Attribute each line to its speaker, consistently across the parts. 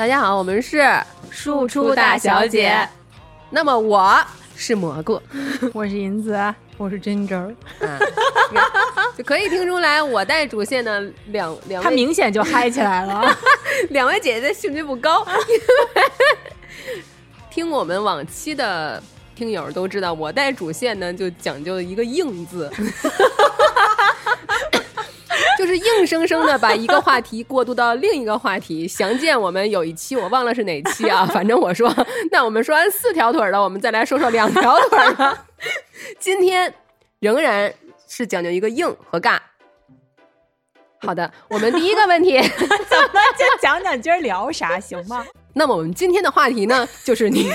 Speaker 1: 大家好，我们是
Speaker 2: 庶出大小姐。
Speaker 1: 那么我是蘑菇，
Speaker 2: 我是银子，
Speaker 3: 我是 Ginger，
Speaker 1: 就可以听出来我带主线的两两位，
Speaker 2: 他明显就嗨起来了。
Speaker 1: 两位姐姐的兴趣不高，听我们往期的听友都知道，我带主线呢就讲究一个硬字。就是硬生生的把一个话题过渡到另一个话题，详见我们有一期我忘了是哪期啊，反正我说，那我们说完四条腿的，我们再来说说两条腿的。今天仍然是讲究一个硬和尬。好的，我们第一个问题，
Speaker 2: 咱们就讲讲今儿聊啥行吗？
Speaker 1: 那么我们今天的话题呢，就是你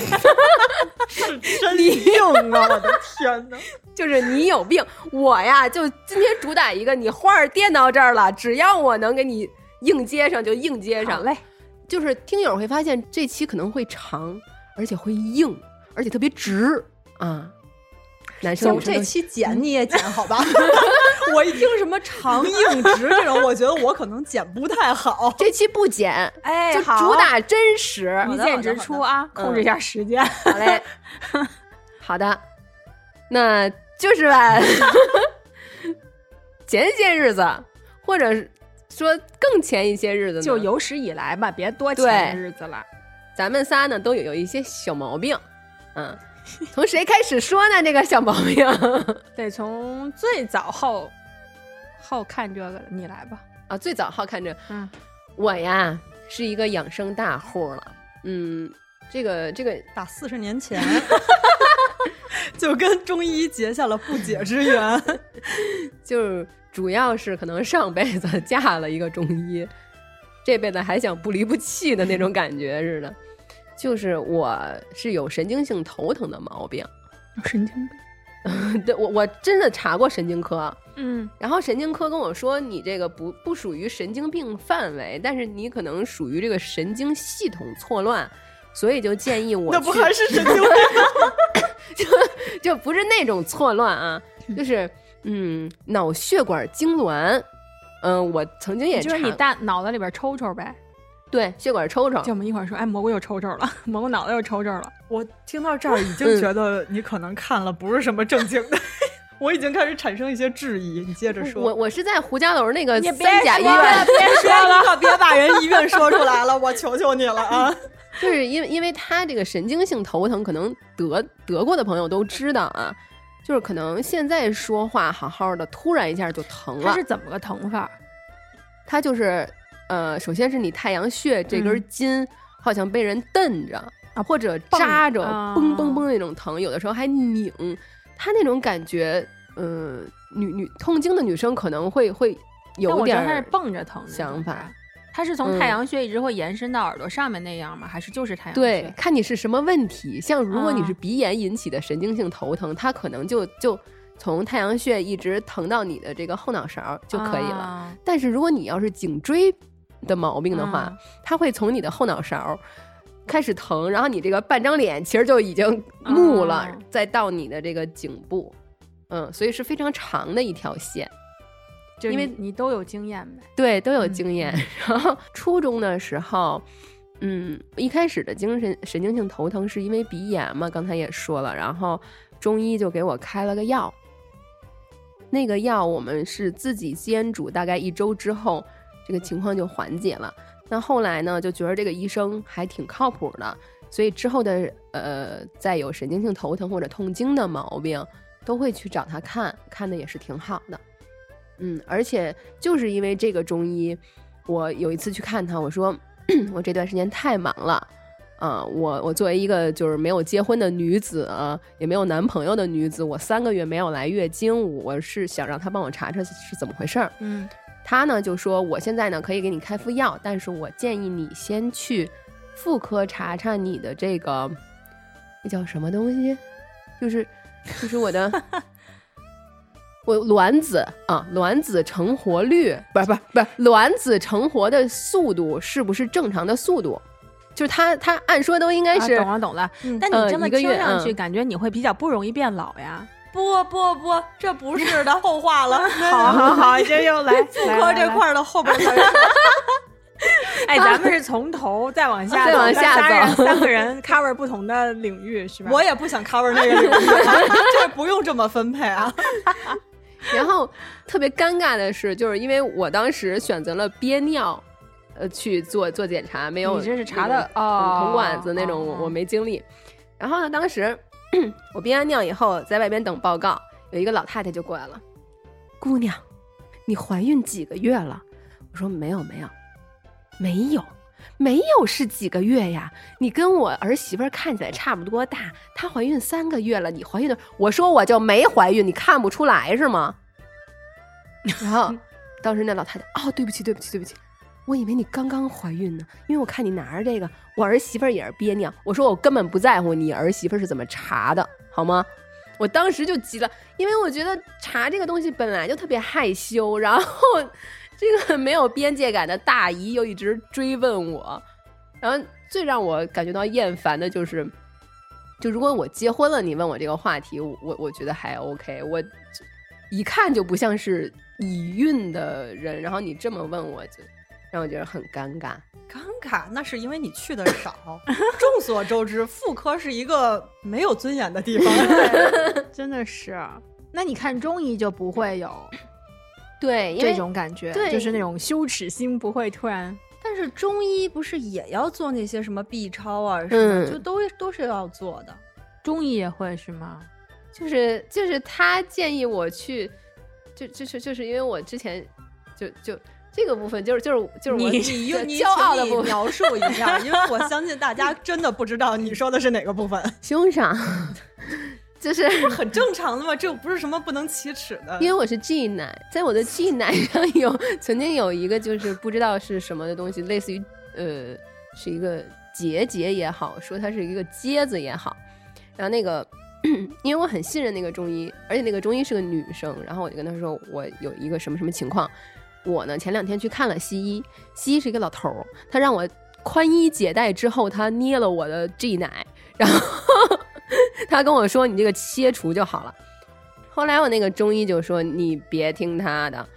Speaker 3: 是真硬啊！我的天哪，
Speaker 1: 就是你有病，我呀就今天主打一个，你话儿垫到这儿了，只要我能给你硬接上就硬接上。
Speaker 2: 嘞，
Speaker 1: 就是听友会发现这期可能会长，而且会硬，而且特别直啊。男生
Speaker 3: 这期剪你也剪 好吧？我一听什么长硬直这种，我觉得我可能剪不太好。
Speaker 1: 这期不剪，
Speaker 2: 哎，
Speaker 1: 就主打真实，
Speaker 2: 一键直出啊！控制一下时间，
Speaker 1: 好嘞。好的，那就是吧。前些日子，或者说更前一些日子，
Speaker 2: 就有史以来吧，别多前日子了。
Speaker 1: 咱们仨呢，都有有一些小毛病，嗯。从谁开始说呢？这个小毛病
Speaker 2: 得从最早好好看这个的，你来吧。
Speaker 1: 啊，最早好看这，嗯，我呀是一个养生大户了。嗯，这个这个
Speaker 3: 打四十年前 就跟中医结下了不解之缘，
Speaker 1: 就是主要是可能上辈子嫁了一个中医，这辈子还想不离不弃的那种感觉似的。就是我是有神经性头疼的毛病，
Speaker 2: 神经病，
Speaker 1: 对我我真的查过神经科，
Speaker 2: 嗯，
Speaker 1: 然后神经科跟我说你这个不不属于神经病范围，但是你可能属于这个神经系统错乱，所以就建议我
Speaker 3: 那不还是神经病，
Speaker 1: 就就不是那种错乱啊，就是嗯脑血管痉挛，嗯，我曾经也
Speaker 2: 就是你大脑子里边抽抽呗。
Speaker 1: 对，血管抽抽。
Speaker 2: 就我们一会儿说，哎，蘑菇又抽抽了，蘑菇脑袋又抽抽了。
Speaker 3: 我听到这儿已经觉得你可能看了不是什么正经的，我已经开始产生一些质疑。你接着说。
Speaker 1: 我我是在胡家楼那个三
Speaker 2: 甲
Speaker 1: 医院，
Speaker 2: 别 说了，
Speaker 3: 可别把人医院说出来了，我求求你了啊！
Speaker 1: 就是因为因为他这个神经性头疼，可能得得过的朋友都知道啊，就是可能现在说话好好的，突然一下就疼了。
Speaker 2: 他是怎么个疼法？
Speaker 1: 他就是。呃，首先是你太阳穴这根筋好像被人蹬着啊，或者扎着，嘣嘣嘣那种疼，有的时候还拧，他那种感觉，嗯，女女痛经的女生可能会会有点，
Speaker 2: 他是蹦着疼
Speaker 1: 想法，
Speaker 2: 他是从太阳穴一直会延伸到耳朵上面那样吗？还是就是太阳？
Speaker 1: 对，看你是什么问题。像如果你是鼻炎引起的神经性头疼，它可能就就。从太阳穴一直疼到你的这个后脑勺就可以了。但是如果你要是颈椎的毛病的话，它会从你的后脑勺开始疼，然后你这个半张脸其实就已经木了，再到你的这个颈部，嗯，所以是非常长的一条线。
Speaker 2: 就
Speaker 1: 因为
Speaker 2: 你都有经验呗，
Speaker 1: 对，都有经验。然后初中的时候，嗯，一开始的精神神经性头疼是因为鼻炎嘛，刚才也说了，然后中医就给我开了个药。那个药我们是自己煎煮，大概一周之后，这个情况就缓解了。那后来呢，就觉得这个医生还挺靠谱的，所以之后的呃，再有神经性头疼或者痛经的毛病，都会去找他看，看的也是挺好的。嗯，而且就是因为这个中医，我有一次去看他，我说我这段时间太忙了。啊，我我作为一个就是没有结婚的女子，也没有男朋友的女子，我三个月没有来月经，我是想让他帮我查查是怎么回事儿。
Speaker 2: 嗯，
Speaker 1: 他呢就说我现在呢可以给你开副药，但是我建议你先去妇科查查你的这个那叫什么东西，就是就是我的 我卵子啊，卵子成活率不是不是卵子成活的速度是不是正常的速度？就是他，他按说都应该是
Speaker 2: 懂了懂了。但你这么听上去，感觉你会比较不容易变老呀？
Speaker 3: 不不不，这不是的后话了。
Speaker 2: 好好好，这又来
Speaker 3: 妇科这块的后边。
Speaker 2: 哎，咱们是从头再往下，
Speaker 1: 再往下走
Speaker 2: 三个人 cover 不同的领域是吧？
Speaker 3: 我也不想 cover 那个领域，这不用这么分配啊。
Speaker 1: 然后特别尴尬的是，就是因为我当时选择了憋尿，呃，去做做检查，没有
Speaker 2: 你这是查的
Speaker 1: 种
Speaker 2: 哦
Speaker 1: 铜管子那种，我没经历。然后呢，当时 我憋完尿以后，在外边等报告，有一个老太太就过来了，姑娘，你怀孕几个月了？我说没有没有没有。没有是几个月呀？你跟我儿媳妇看起来差不多大，她怀孕三个月了，你怀孕的，我说我就没怀孕，你看不出来是吗？然后当时那老太太，哦，对不起，对不起，对不起，我以为你刚刚怀孕呢，因为我看你拿着这个，我儿媳妇儿也是憋尿。我说我根本不在乎你儿媳妇儿是怎么查的，好吗？我当时就急了，因为我觉得查这个东西本来就特别害羞，然后这个没有边界感的大姨又一直追问我，然后最让我感觉到厌烦的就是，就如果我结婚了，你问我这个话题，我我我觉得还 OK，我一看就不像是已孕的人，然后你这么问我，就让我觉得很尴尬。
Speaker 3: 尴尬，那是因为你去的少。众所周知，妇科是一个没有尊严的地方。
Speaker 2: 真的是。那你看中医就不会有
Speaker 1: 对，
Speaker 2: 这种感觉，
Speaker 1: 对
Speaker 2: 就是那种羞耻心不会突然。
Speaker 3: 但是中医不是也要做那些什么 B 超啊什么，
Speaker 1: 嗯
Speaker 3: 就都都是要做的。
Speaker 2: 中医也会是吗？
Speaker 1: 就是就是他建议我去，就就是就是因为我之前就就这个部分就是就是就是我
Speaker 3: 你
Speaker 1: 用骄傲的
Speaker 3: 描述一下，因为我相信大家真的不知道你说的是哪个部分，
Speaker 1: 胸上，就是
Speaker 3: 很正常的嘛，这又不是什么不能启齿的。
Speaker 1: 因为我是 G 奶，在我的 G 奶上有曾经有一个就是不知道是什么的东西，类似于呃是一个结节也好，说它是一个疖子也好，然后那个。因为我很信任那个中医，而且那个中医是个女生，然后我就跟她说我有一个什么什么情况，我呢前两天去看了西医，西医是一个老头儿，他让我宽衣解带之后，他捏了我的 G 奶，然后他跟我说你这个切除就好了。后来我那个中医就说你别听他的，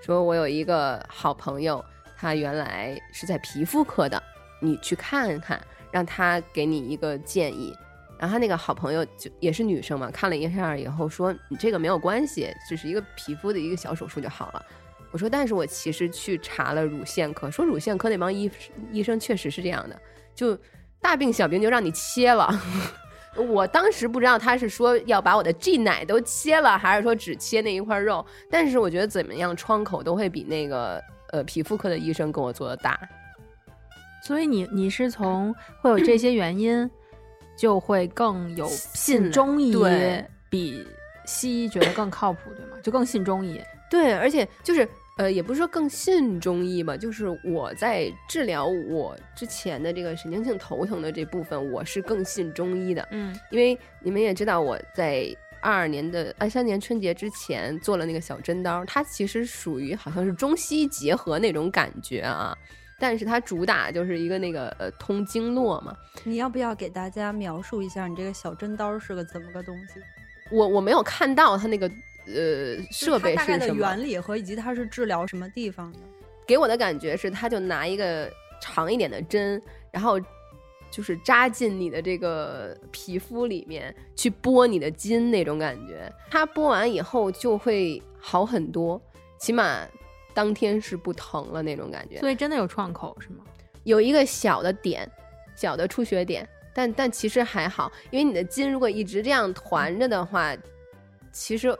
Speaker 1: 说我有一个好朋友，他原来是在皮肤科的，你去看看，让他给你一个建议。然后他那个好朋友就也是女生嘛，看了一下以后说你这个没有关系，只是一个皮肤的一个小手术就好了。我说，但是我其实去查了乳腺科，说乳腺科那帮医医生确实是这样的，就大病小病就让你切了。我当时不知道他是说要把我的 G 奶都切了，还是说只切那一块肉。但是我觉得怎么样，窗口都会比那个呃皮肤科的医生跟我做的大。
Speaker 2: 所以你你是从会有这些原因，就会更有信
Speaker 1: 信
Speaker 2: 中医
Speaker 1: 对
Speaker 2: 比西医觉得更靠谱，对吗？就更信中医。
Speaker 1: 对，而且就是呃，也不是说更信中医吧，就是我在治疗我之前的这个神经性头疼的这部分，我是更信中医的。
Speaker 2: 嗯
Speaker 1: 因为你们也知道，我在二二年的二三年春节之前做了那个小针刀，它其实属于好像是中西结合那种感觉啊，但是它主打就是一个那个呃通经络嘛。
Speaker 4: 你要不要给大家描述一下你这个小针刀是个怎么个东西？
Speaker 1: 我我没有看到它那个呃设备
Speaker 4: 它大概的
Speaker 1: 是什么，
Speaker 4: 原理和以及它是治疗什么地方的？
Speaker 1: 给我的感觉是，他就拿一个长一点的针，然后就是扎进你的这个皮肤里面去拨你的筋那种感觉。它拨完以后就会好很多，起码当天是不疼了那种感觉。
Speaker 2: 所以真的有创口是吗？
Speaker 1: 有一个小的点，小的出血点，但但其实还好，因为你的筋如果一直这样团着的话，其实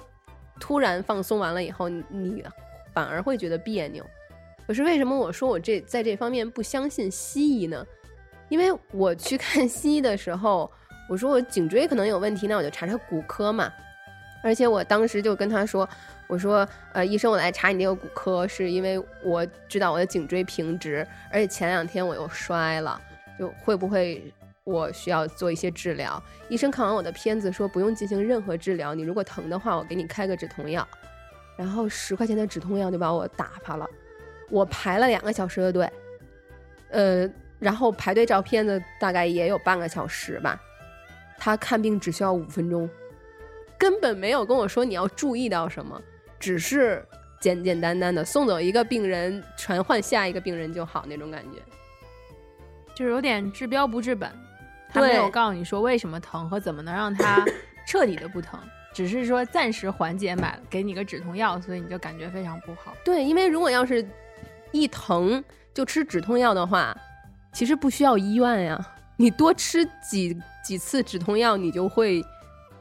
Speaker 1: 突然放松完了以后，你反而会觉得别扭。可是为什么我说我这在这方面不相信西医呢？因为我去看西医的时候，我说我颈椎可能有问题，那我就查查骨科嘛。而且我当时就跟他说，我说，呃，医生，我来查你这个骨科，是因为我知道我的颈椎平直，而且前两天我又摔了，就会不会我需要做一些治疗？医生看完我的片子说不用进行任何治疗，你如果疼的话，我给你开个止痛药。然后十块钱的止痛药就把我打发了，我排了两个小时的队，呃，然后排队照片子大概也有半个小时吧，他看病只需要五分钟。根本没有跟我说你要注意到什么，只是简简单单的送走一个病人，传唤下一个病人就好那种感觉。
Speaker 2: 就是有点治标不治本，他没有告诉你说为什么疼和怎么能让它 彻底的不疼，只是说暂时缓解，买了给你个止痛药，所以你就感觉非常不好。
Speaker 1: 对，因为如果要是一疼就吃止痛药的话，其实不需要医院呀，你多吃几几次止痛药，你就会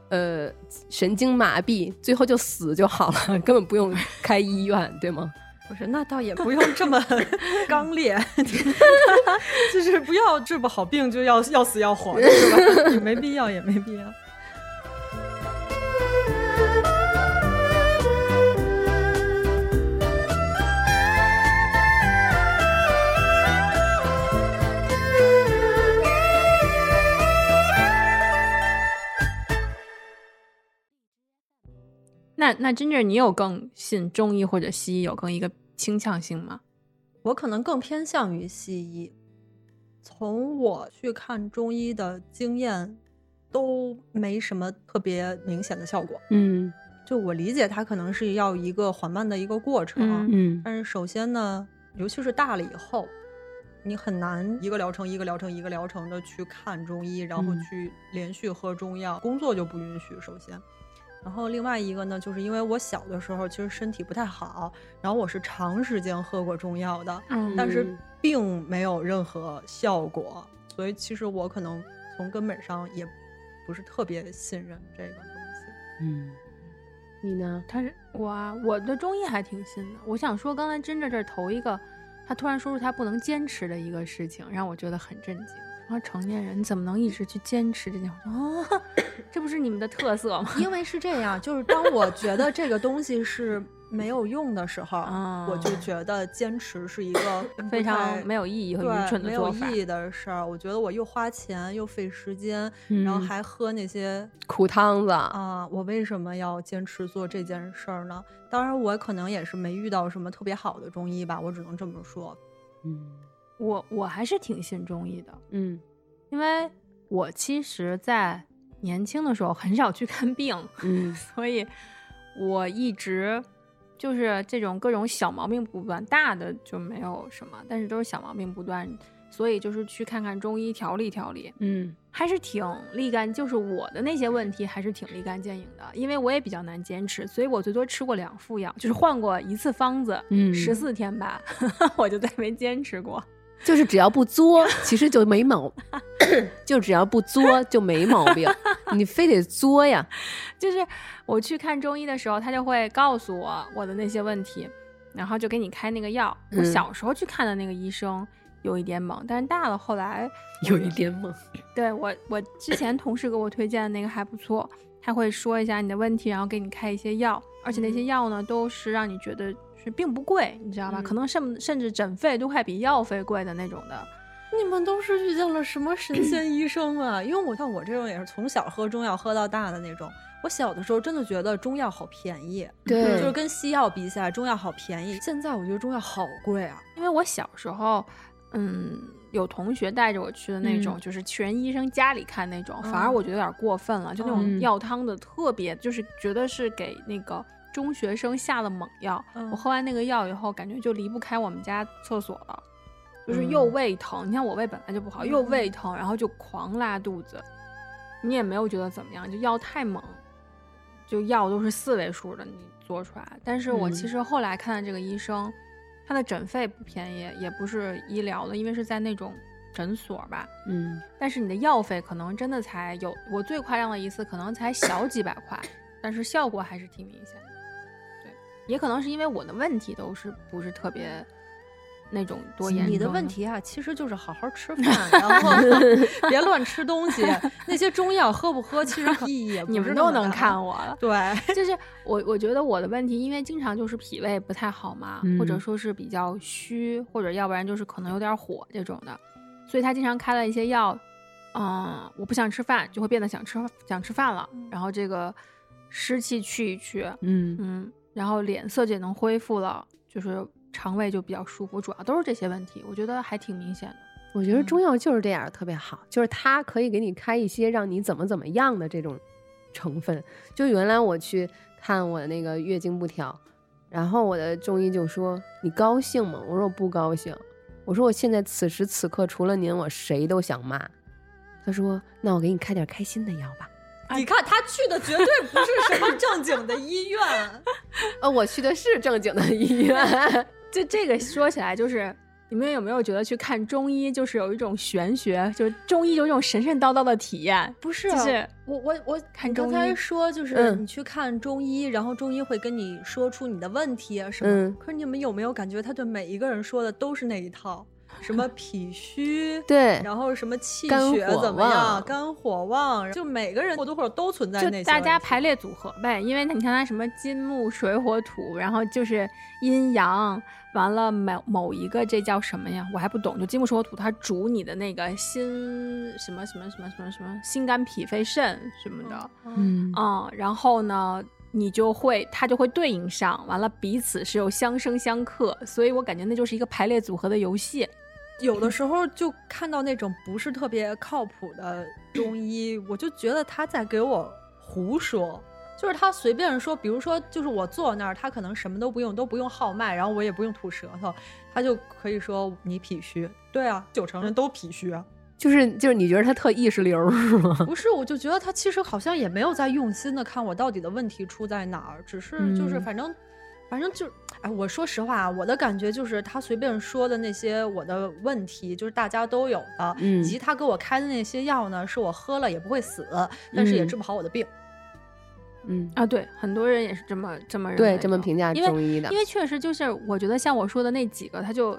Speaker 1: 呃神经麻痹，最后就死就好了，根本不用开医院，对吗？
Speaker 4: 不是，那倒也不用这么 刚烈，
Speaker 3: 就是不要治不好病就要要死要活的是吧？也 没必要，也没必要。
Speaker 2: 那那 Ginger，你有更信中医或者西医有更一个倾向性吗？
Speaker 4: 我可能更偏向于西医。从我去看中医的经验，都没什么特别明显的效果。
Speaker 1: 嗯
Speaker 4: 就我理解，它可能是要一个缓慢的一个过程。
Speaker 1: 嗯
Speaker 4: 但是首先呢，尤其是大了以后，你很难一个疗程一个疗程一个疗程的去看中医，然后
Speaker 1: 嗯
Speaker 4: 去连续喝中药，工作就不允许。首先，然后另外一个呢，就是因为我小的时候其实身体不太好，然后我是长时间喝过中药的，
Speaker 2: 嗯
Speaker 4: 但是
Speaker 1: 嗯
Speaker 4: 并没有任何效果，所以其实我可能从根本上也不是特别信任这个东西。
Speaker 1: 嗯，你呢？
Speaker 2: 他是我啊，我的中医还挺信的。我想说，刚才真的这儿头一个，他突然说出他不能坚持的一个事情，让我觉得很震惊。说成年人你怎么能一直去坚持这件事？啊，这不是你们的特色吗？
Speaker 4: 因为是这样，就是当我觉得这个东西是没有用的时候，
Speaker 2: 啊
Speaker 4: 我就觉得坚持是一个
Speaker 2: 非常没有意义和愚蠢的
Speaker 4: 没有。意义的事儿。我觉得我又花钱又费时间，
Speaker 1: 嗯
Speaker 4: 然后还喝那些
Speaker 1: 苦汤子，
Speaker 4: 啊，我为什么要坚持做这件事儿呢？当然，我可能也是没遇到什么特别好的中医吧，我只能这么说。
Speaker 1: 嗯
Speaker 2: 我我还是挺信中医的，
Speaker 1: 嗯
Speaker 2: 因为我其实，在年轻的时候很少去看病，
Speaker 1: 嗯
Speaker 2: 所以我一直就是这种各种小毛病不断，大的就没有什么，但是都是小毛病不断，所以就是去看看中医调理调理，
Speaker 1: 嗯
Speaker 2: 还是挺立竿，就是我的那些问题还是挺立竿见影的，因为我也比较难坚持，所以我最多吃过两副药，就是换过一次方子，
Speaker 1: 嗯
Speaker 2: 十四天吧，我就再没坚持过。
Speaker 1: 就是只要不作，其实就没毛，就只要不作就没毛病，你非得作呀。
Speaker 2: 就是我去看中医的时候，他就会告诉我我的那些问题，然后就给你开那个药。我
Speaker 1: 嗯
Speaker 2: 小时候去看的那个医生有一点猛，但是大了后来
Speaker 1: 有一点猛，
Speaker 2: 对我我之前同事给我推荐的那个还不错，他会说一下你的问题，然后给你开一些药，而且那些药呢都是让你觉得是并不贵，你知道吧？
Speaker 1: 嗯
Speaker 2: 可能甚甚至诊费都快比药费贵的那种的。
Speaker 4: 你们都是遇见了什么神仙医生啊？因为我像我这种也是从小喝中药喝到大的那种。我小的时候真的觉得中药好便宜，
Speaker 1: 对
Speaker 4: 就是跟西药比起来，中药好便宜。现在我觉得中药好贵啊。
Speaker 2: 因为我小时候，嗯，有同学带着我去的那种，
Speaker 1: 嗯
Speaker 2: 就是去人医生家里看那种，反而
Speaker 4: 嗯
Speaker 2: 我觉得有点过分了，就那种
Speaker 1: 嗯
Speaker 2: 药汤的特别，就是觉得是给那个中学生下了猛药。
Speaker 4: 嗯
Speaker 2: 我喝完那个药以后，感觉就离不开我们家厕所了，就是又
Speaker 1: 嗯
Speaker 2: 胃疼，你看我胃本来就不好，又胃疼，然后就狂拉肚子。你也没有觉得怎么样，就药太猛，就药都是四位数的，你做出来。但是我其
Speaker 1: 嗯
Speaker 2: 实后来看的这个医生，他的诊费不便宜，也不是医疗的，因为是在那种诊所吧。
Speaker 1: 嗯
Speaker 2: 但是你的药费可能真的才有，我最夸张的一次可能才小几百块，但是效果还是挺明显的。对，也可能是因为我的问题都是不是特别那种多严重。
Speaker 4: 你的问题啊，其实就是好好吃饭，然后 别乱吃东西。那些中药喝不喝，其实 意义也不
Speaker 2: 你们都能看我了。
Speaker 4: 对，
Speaker 2: 就是我，我觉得我的问题，因为经常就是脾胃不太好嘛，或者
Speaker 1: 嗯
Speaker 2: 说是比较虚，或者要不然就是可能有点火这种的，所以他经常开了一些药，嗯，我不想吃饭，就会变得想吃想吃饭了，然后这个湿气去一去，
Speaker 1: 嗯
Speaker 2: 嗯，然后脸色也能恢复了，就是肠胃就比较舒服，主要都是这些问题，我觉得还挺明显的。
Speaker 1: 我觉得中药就是这样，特别好，就是它可以给你开一些让你怎么怎么样的这种成分。就原来我去看我那个月经不调，然后我的中医就说：“你高兴吗？”我说：“我不高兴。”我说：“我现在此时此刻除了您，我谁都想骂。”他说：“那我给你开点开心的药吧。
Speaker 4: 你看他去的绝对不是什么正经的医院，”
Speaker 1: 呃，我去的是正经的医院。
Speaker 2: 就这个说起来，就是你们有没有觉得去看中医就是有一种玄学，就是中医有一种神神叨叨的体验？
Speaker 4: 不是？
Speaker 2: 就是
Speaker 4: 我我我
Speaker 2: 看
Speaker 4: 你刚才
Speaker 2: 中医
Speaker 4: 说就是
Speaker 1: 嗯
Speaker 4: 你去看中医，然后中医会跟你说出你的问题啊什么。
Speaker 1: 嗯
Speaker 4: 可是你们有没有感觉他对每一个人说的都是那一套？什么脾虚，
Speaker 1: 对，
Speaker 4: 然后什么气
Speaker 1: 肝
Speaker 4: 血怎么样，肝火旺，就每个人或多或少都存在
Speaker 2: 就大
Speaker 4: 那些问题。
Speaker 2: 家排列组合呗，因为你看它什么金木水火土，然后就是阴阳，完了某某一个这叫什么呀？我还不懂。就金木水火土，它主你的那个心什么什么什么什么什么心肝脾肺肾什么的，
Speaker 1: 嗯
Speaker 2: 嗯，然后呢，你就会它就会对应上，完了彼此是有相生相克，所以我感觉那就是一个排列组合的游戏。
Speaker 4: 有的时候就看到那种不是特别靠谱的中医，我就觉得他在给我胡说。就是他随便说，比如说，就是我坐那儿，他可能什么都不用，都不用号脉，然后我也不用吐舌头，他就可以说你脾虚。对啊，九成人都脾虚啊。
Speaker 1: 就是就是你觉得他特意识流是吗？
Speaker 4: 不是，我就觉得他其实好像也没有在用心的看我到底的问题出在哪儿，只是就是
Speaker 1: 嗯
Speaker 4: 反正、反正就，哎，我说实话啊，我的感觉就是他随便说的那些我的问题，就是大家都有的，
Speaker 1: 嗯
Speaker 4: 以及他给我开的那些药呢，是我喝了也不会死，但是也
Speaker 1: 嗯
Speaker 4: 治不好我的病。
Speaker 1: 嗯，
Speaker 2: 啊，对，很多人也是这么这么认为
Speaker 1: 对，这么评价
Speaker 2: 因为
Speaker 1: 中医的
Speaker 2: 因，为确实就是，我觉得像我说的那几个，他就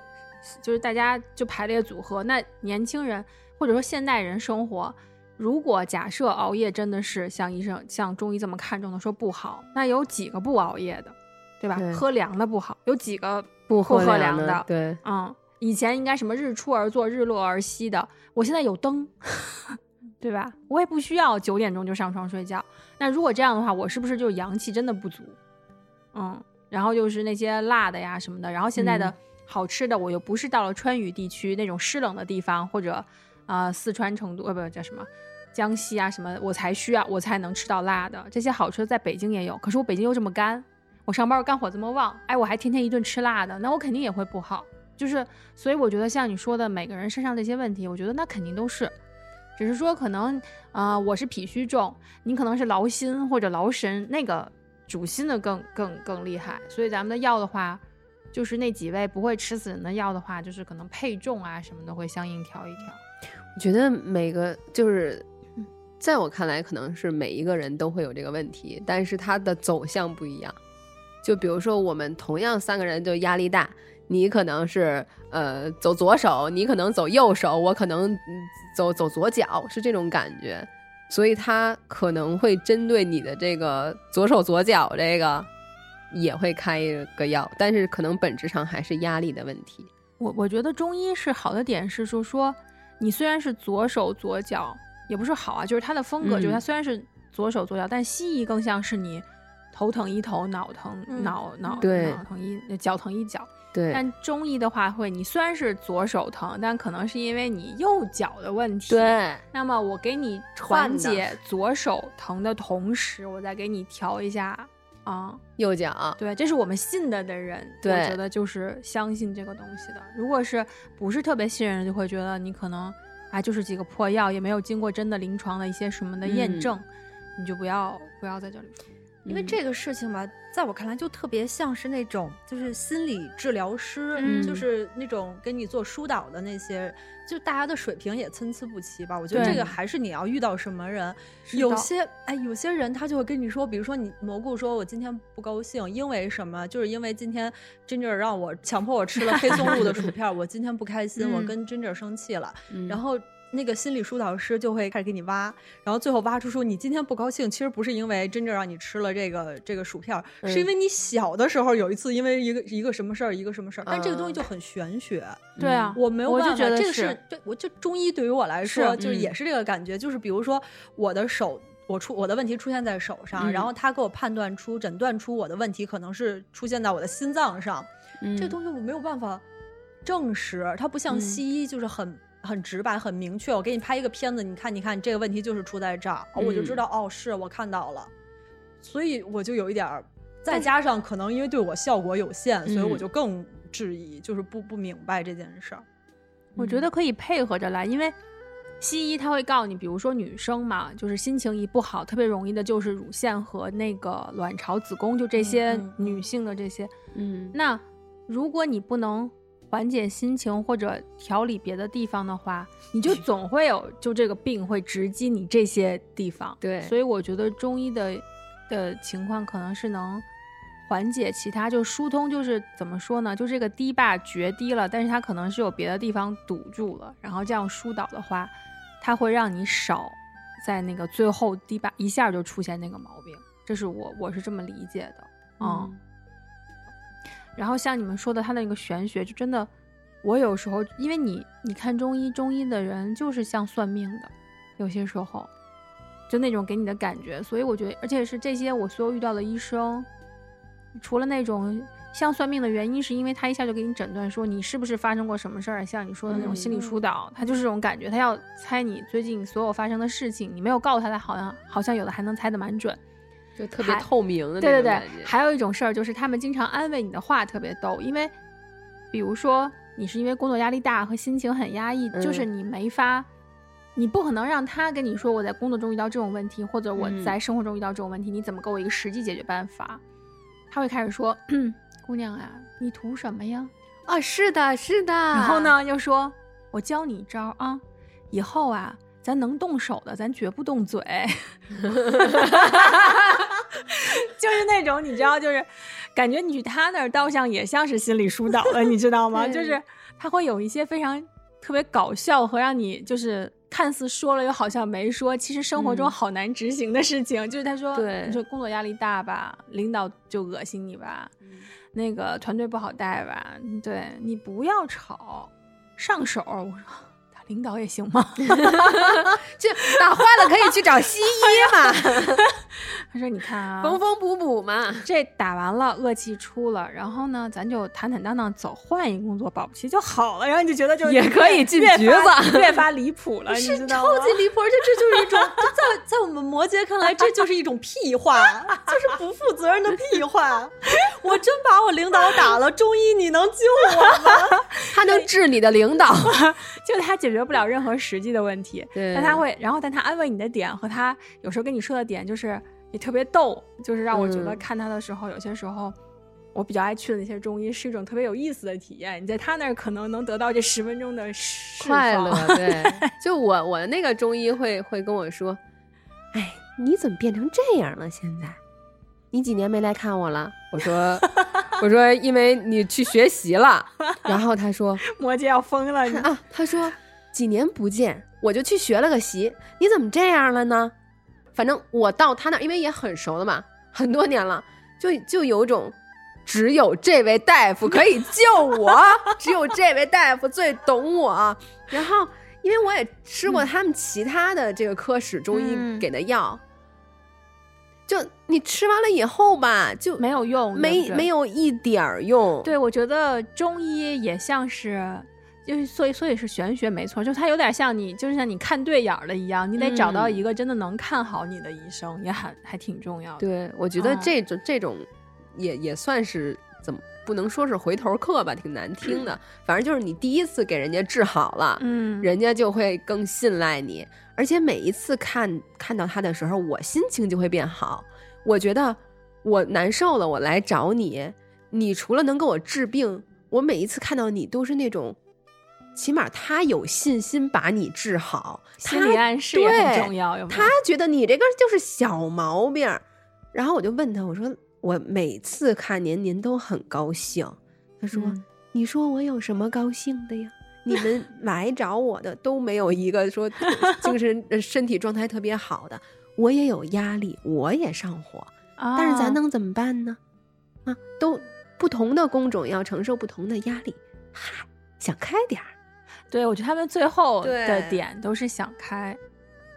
Speaker 2: 就是大家就排列组合。那年轻人或者说现代人生活，如果假设熬夜真的是像医生像中医这么看重的说不好，那有几个不熬夜的，对吧？
Speaker 1: 对
Speaker 2: 喝凉的不好，有几个
Speaker 1: 不
Speaker 2: 喝
Speaker 1: 喝
Speaker 2: 凉的
Speaker 1: 对，
Speaker 2: 嗯，以前应该什么日出而作，日落而息的，我现在有灯，对吧？我也不需要九点钟就上床睡觉。那如果这样的话，我是不是就阳气真的不足？嗯，然后就是那些辣的呀什么的，然后现在的
Speaker 1: 嗯
Speaker 2: 好吃的，我又不是到了川渝地区那种湿冷的地方，或者啊、呃四川成都呃不叫什么。江西啊什么，我才需要我才能吃到辣的。这些好吃的在北京也有，可是我北京又这么干，我上班肝火这么旺，哎，我还天天一顿吃辣的，那我肯定也会不好。就是，所以我觉得像你说的，每个人身上这些问题，我觉得那肯定都是，只是说可能啊、呃我是脾虚重，你可能是劳心或者劳神，那个主心的更更更厉害。所以咱们的药的话，就是那几味不会吃死人的药的话，就是可能配重啊什么的会相应调一调。
Speaker 1: 我觉得每个就是，在我看来，可能是每一个人都会有这个问题，但是它的走向不一样。就比如说，我们同样三个人就压力大，你可能是呃走左手，你可能走右手，我可能嗯走走左脚，是这种感觉。所以他可能会针对你的这个左手左脚这个，也会开一个药，但是可能本质上还是压力的问题。
Speaker 2: 我我觉得中医是好的点是说说，你虽然是左手左脚，也不是好啊，就是它的风格，
Speaker 1: 嗯
Speaker 2: 就是它虽然是左手左脚，但西医更像是你头疼医头，脑疼、
Speaker 4: 嗯
Speaker 2: 脑脑
Speaker 1: 对
Speaker 2: 脑疼医脚疼医脚。
Speaker 1: 对，
Speaker 2: 但中医的话会，你虽然是左手疼，但可能是因为你右脚的问题。。
Speaker 1: 对，
Speaker 2: 那么我给你缓解左手疼的同时，我再给你调一下啊。
Speaker 1: 右脚，
Speaker 2: 对，这是我们信的的人，我觉得就是相信这个东西的。如果是不是特别信任的，就会觉得你可能啊就是几个破药，也没有经过真的临床的一些什么的验
Speaker 1: 嗯
Speaker 2: 证，你就不要不要在这里说。
Speaker 1: 嗯
Speaker 4: 因为这个事情吧，在我看来就特别像是那种就是心理治疗师，
Speaker 2: 嗯
Speaker 4: 就是那种给你做疏导的那些，就大家的水平也参差不齐吧。我觉得这个还是你要遇到什么人，有些哎，有些人他就会跟你说，比如说你蘑菇说我今天不高兴，因为什么？就是因为今天 Ginger 让我强迫我吃了黑松露的薯片，我今天不开心，我
Speaker 2: 嗯
Speaker 4: 跟 Ginger 生气了，
Speaker 1: 嗯
Speaker 4: 然后。那个心理疏导师就会开始给你挖，然后最后挖出说你今天不高兴，其实不是因为真正让你吃了这个这个薯片是因为你小的时候有一次因为一个一个什么事儿一个什么事儿，但这个东西就很玄学，
Speaker 2: 对啊，
Speaker 4: 我没有办法，这个
Speaker 2: 觉得是
Speaker 4: 是对我就中医对于我来说就是也是这个感觉，就是比如说我的手。我出我的问题出现在手上，
Speaker 1: 嗯。
Speaker 4: 然后他给我判断出、诊断出我的问题可能是出现在我的心脏上，这
Speaker 1: 嗯
Speaker 4: 东西我没有办法证实，它不像
Speaker 1: 嗯。
Speaker 4: 西医，就是很、很直白、很明确。我给你拍一个片子，你看，你看，这个问题就是出在这儿，哦我就知
Speaker 1: 嗯
Speaker 4: 道，哦，是我看到了，所以我就有一点儿再加上可能因为对我效果有限，所以我
Speaker 1: 嗯
Speaker 4: 就更质疑，就是不不明白这件事儿。
Speaker 2: 我觉得可以配合着来，因为西医他会告诉你，比如说女生嘛，就是心情一不好，特别容易的就是乳腺和那个卵巢、子宫，就这些女性的这些。
Speaker 1: 嗯，
Speaker 2: 那如果你不能缓解心情或者调理别的地方的话，你就总会有就这个病会直击你这些地方。
Speaker 1: 对
Speaker 2: 所以我觉得中医的的情况可能是能缓解其他，就疏通，就是怎么说呢？就这个堤坝决堤了，但是它可能是有别的地方堵住了，然后这样疏导的话，它会让你少在那个最后堤坝一下就出现那个毛病。这是我我是这么理解的，嗯然后像你们说的，他那个玄学，就真的，我有时候因为你你看中医，中医的人就是像算命的，有些时候就那种给你的感觉，所以我觉得，而且是这些我所有遇到的医生，除了那种像算命的原因，是因为他一下就给你诊断说你是不是发生过什么事儿，像你说的那种心理疏导，他就是这种感觉，他要猜你最近所有发生的事情，你没有告诉他，他好像好像有的还能猜得蛮准。
Speaker 1: 就特别透明的那
Speaker 2: 对对对还有一种事儿就是他们经常安慰你的话特别逗，因为比如说你是因为工作压力大和心情很压抑，就是
Speaker 1: 嗯
Speaker 2: 你没法，你不可能让他跟你说我在工作中遇到这种问题，或者我
Speaker 1: 嗯
Speaker 2: 在生活中遇到这种问题，你怎么给我一个实际解决办法？他会开始说，姑娘啊，你图什么呀？
Speaker 1: 啊，是的，是的。
Speaker 2: 然后？呢，又说我教你一招啊，以后啊，咱能动手的，咱绝不动嘴。就是那种你知道，就是感觉你去他那儿倒像也像是心理疏导了，你知道吗？就是他会有一些非常特别搞笑和让你就是看似说了又好像没说，其实生活中
Speaker 1: 嗯
Speaker 2: 好难执行的事情。就是他说，
Speaker 1: 对
Speaker 2: 你说工作压力大吧，领导就恶心你吧，那个团队不好带吧，对你不要吵，上手。我说打领导也行吗？
Speaker 1: 就打坏了可以去找西医嘛，
Speaker 2: 他说你看啊，
Speaker 1: 缝缝补补嘛。
Speaker 2: 这打完了，恶气出了，然后呢，咱就坦坦荡荡走，换一个工作，保不齐就好了。然后你就觉得就
Speaker 1: 也可以进局子
Speaker 2: 越发离谱了，你知道吗？
Speaker 4: 超级离谱，而且这就是一种，就在在我们摩羯看来，这就是一种屁话，就是不负责任的屁话。我真把我领导打了，中医你能救我吗？
Speaker 1: 他能治你的领导，
Speaker 2: 就他解决不了任何实际的问题，
Speaker 1: 对
Speaker 2: 但他会，然后但他安慰你的点和他有时候跟你说的点，就是也特别逗，就是让我觉得
Speaker 1: 嗯
Speaker 2: 看他的时候，有些时候。我比较爱去的那些中医是一种特别有意思的体验，你在他那儿可能能得到这十分钟的
Speaker 1: 快乐。对，就我我的那个中医会会跟我说，哎，你怎么变成这样了？现在，你几年没来看我了？我说，我说因为你去学习了。然后他说
Speaker 2: 摩羯要疯了，你
Speaker 1: 啊，他说几年不见，我就去学了个习，你怎么这样了呢？反正我到他那儿，因为也很熟了嘛，很多年了，就就有种。只有这位大夫可以救我，只有这位大夫最懂我。然后，因为我也吃过他们其他的这个科室中医
Speaker 2: 嗯
Speaker 1: 给的药，就你吃完了以后吧，就
Speaker 2: 没有用，
Speaker 1: 没没有一点儿用。
Speaker 2: 对，我觉得中医也像是，就是所以所以是玄学没错，就是它有点像你，就是像你看对眼儿了一样，你得找到
Speaker 1: 嗯
Speaker 2: 一个真的能看好你的医生，也很还挺重要的。
Speaker 1: 对，我觉得
Speaker 2: 嗯
Speaker 1: 这种、这种也也算是怎么不能说是回头客吧，挺难听的。反正就是你第一次给人家治好了，
Speaker 2: 嗯，
Speaker 1: 人家就会更信赖你，而且每一次看看到他的时候，我心情就会变好。我觉得我难受了，我来找你，你除了能给我治病，我每一次看到你都是那种。起码他有信心把你治好，
Speaker 2: 心理
Speaker 1: 他
Speaker 2: 暗示也很重要，有有
Speaker 1: 他觉得你这个就是小毛病儿，然后我就问他，我说我每次看您，您都很高兴。他说：“
Speaker 2: 嗯
Speaker 1: 你说我有什么高兴的呀？你们来找我的都没有一个说 精神呃身体状态特别好的，我也有压力，我也上火，但是咱
Speaker 2: 啊
Speaker 1: 能怎么办呢？啊，都不同的工种要承受不同的压力，嗨，想开点儿。
Speaker 2: 对，我觉得他们最后的点都是想开，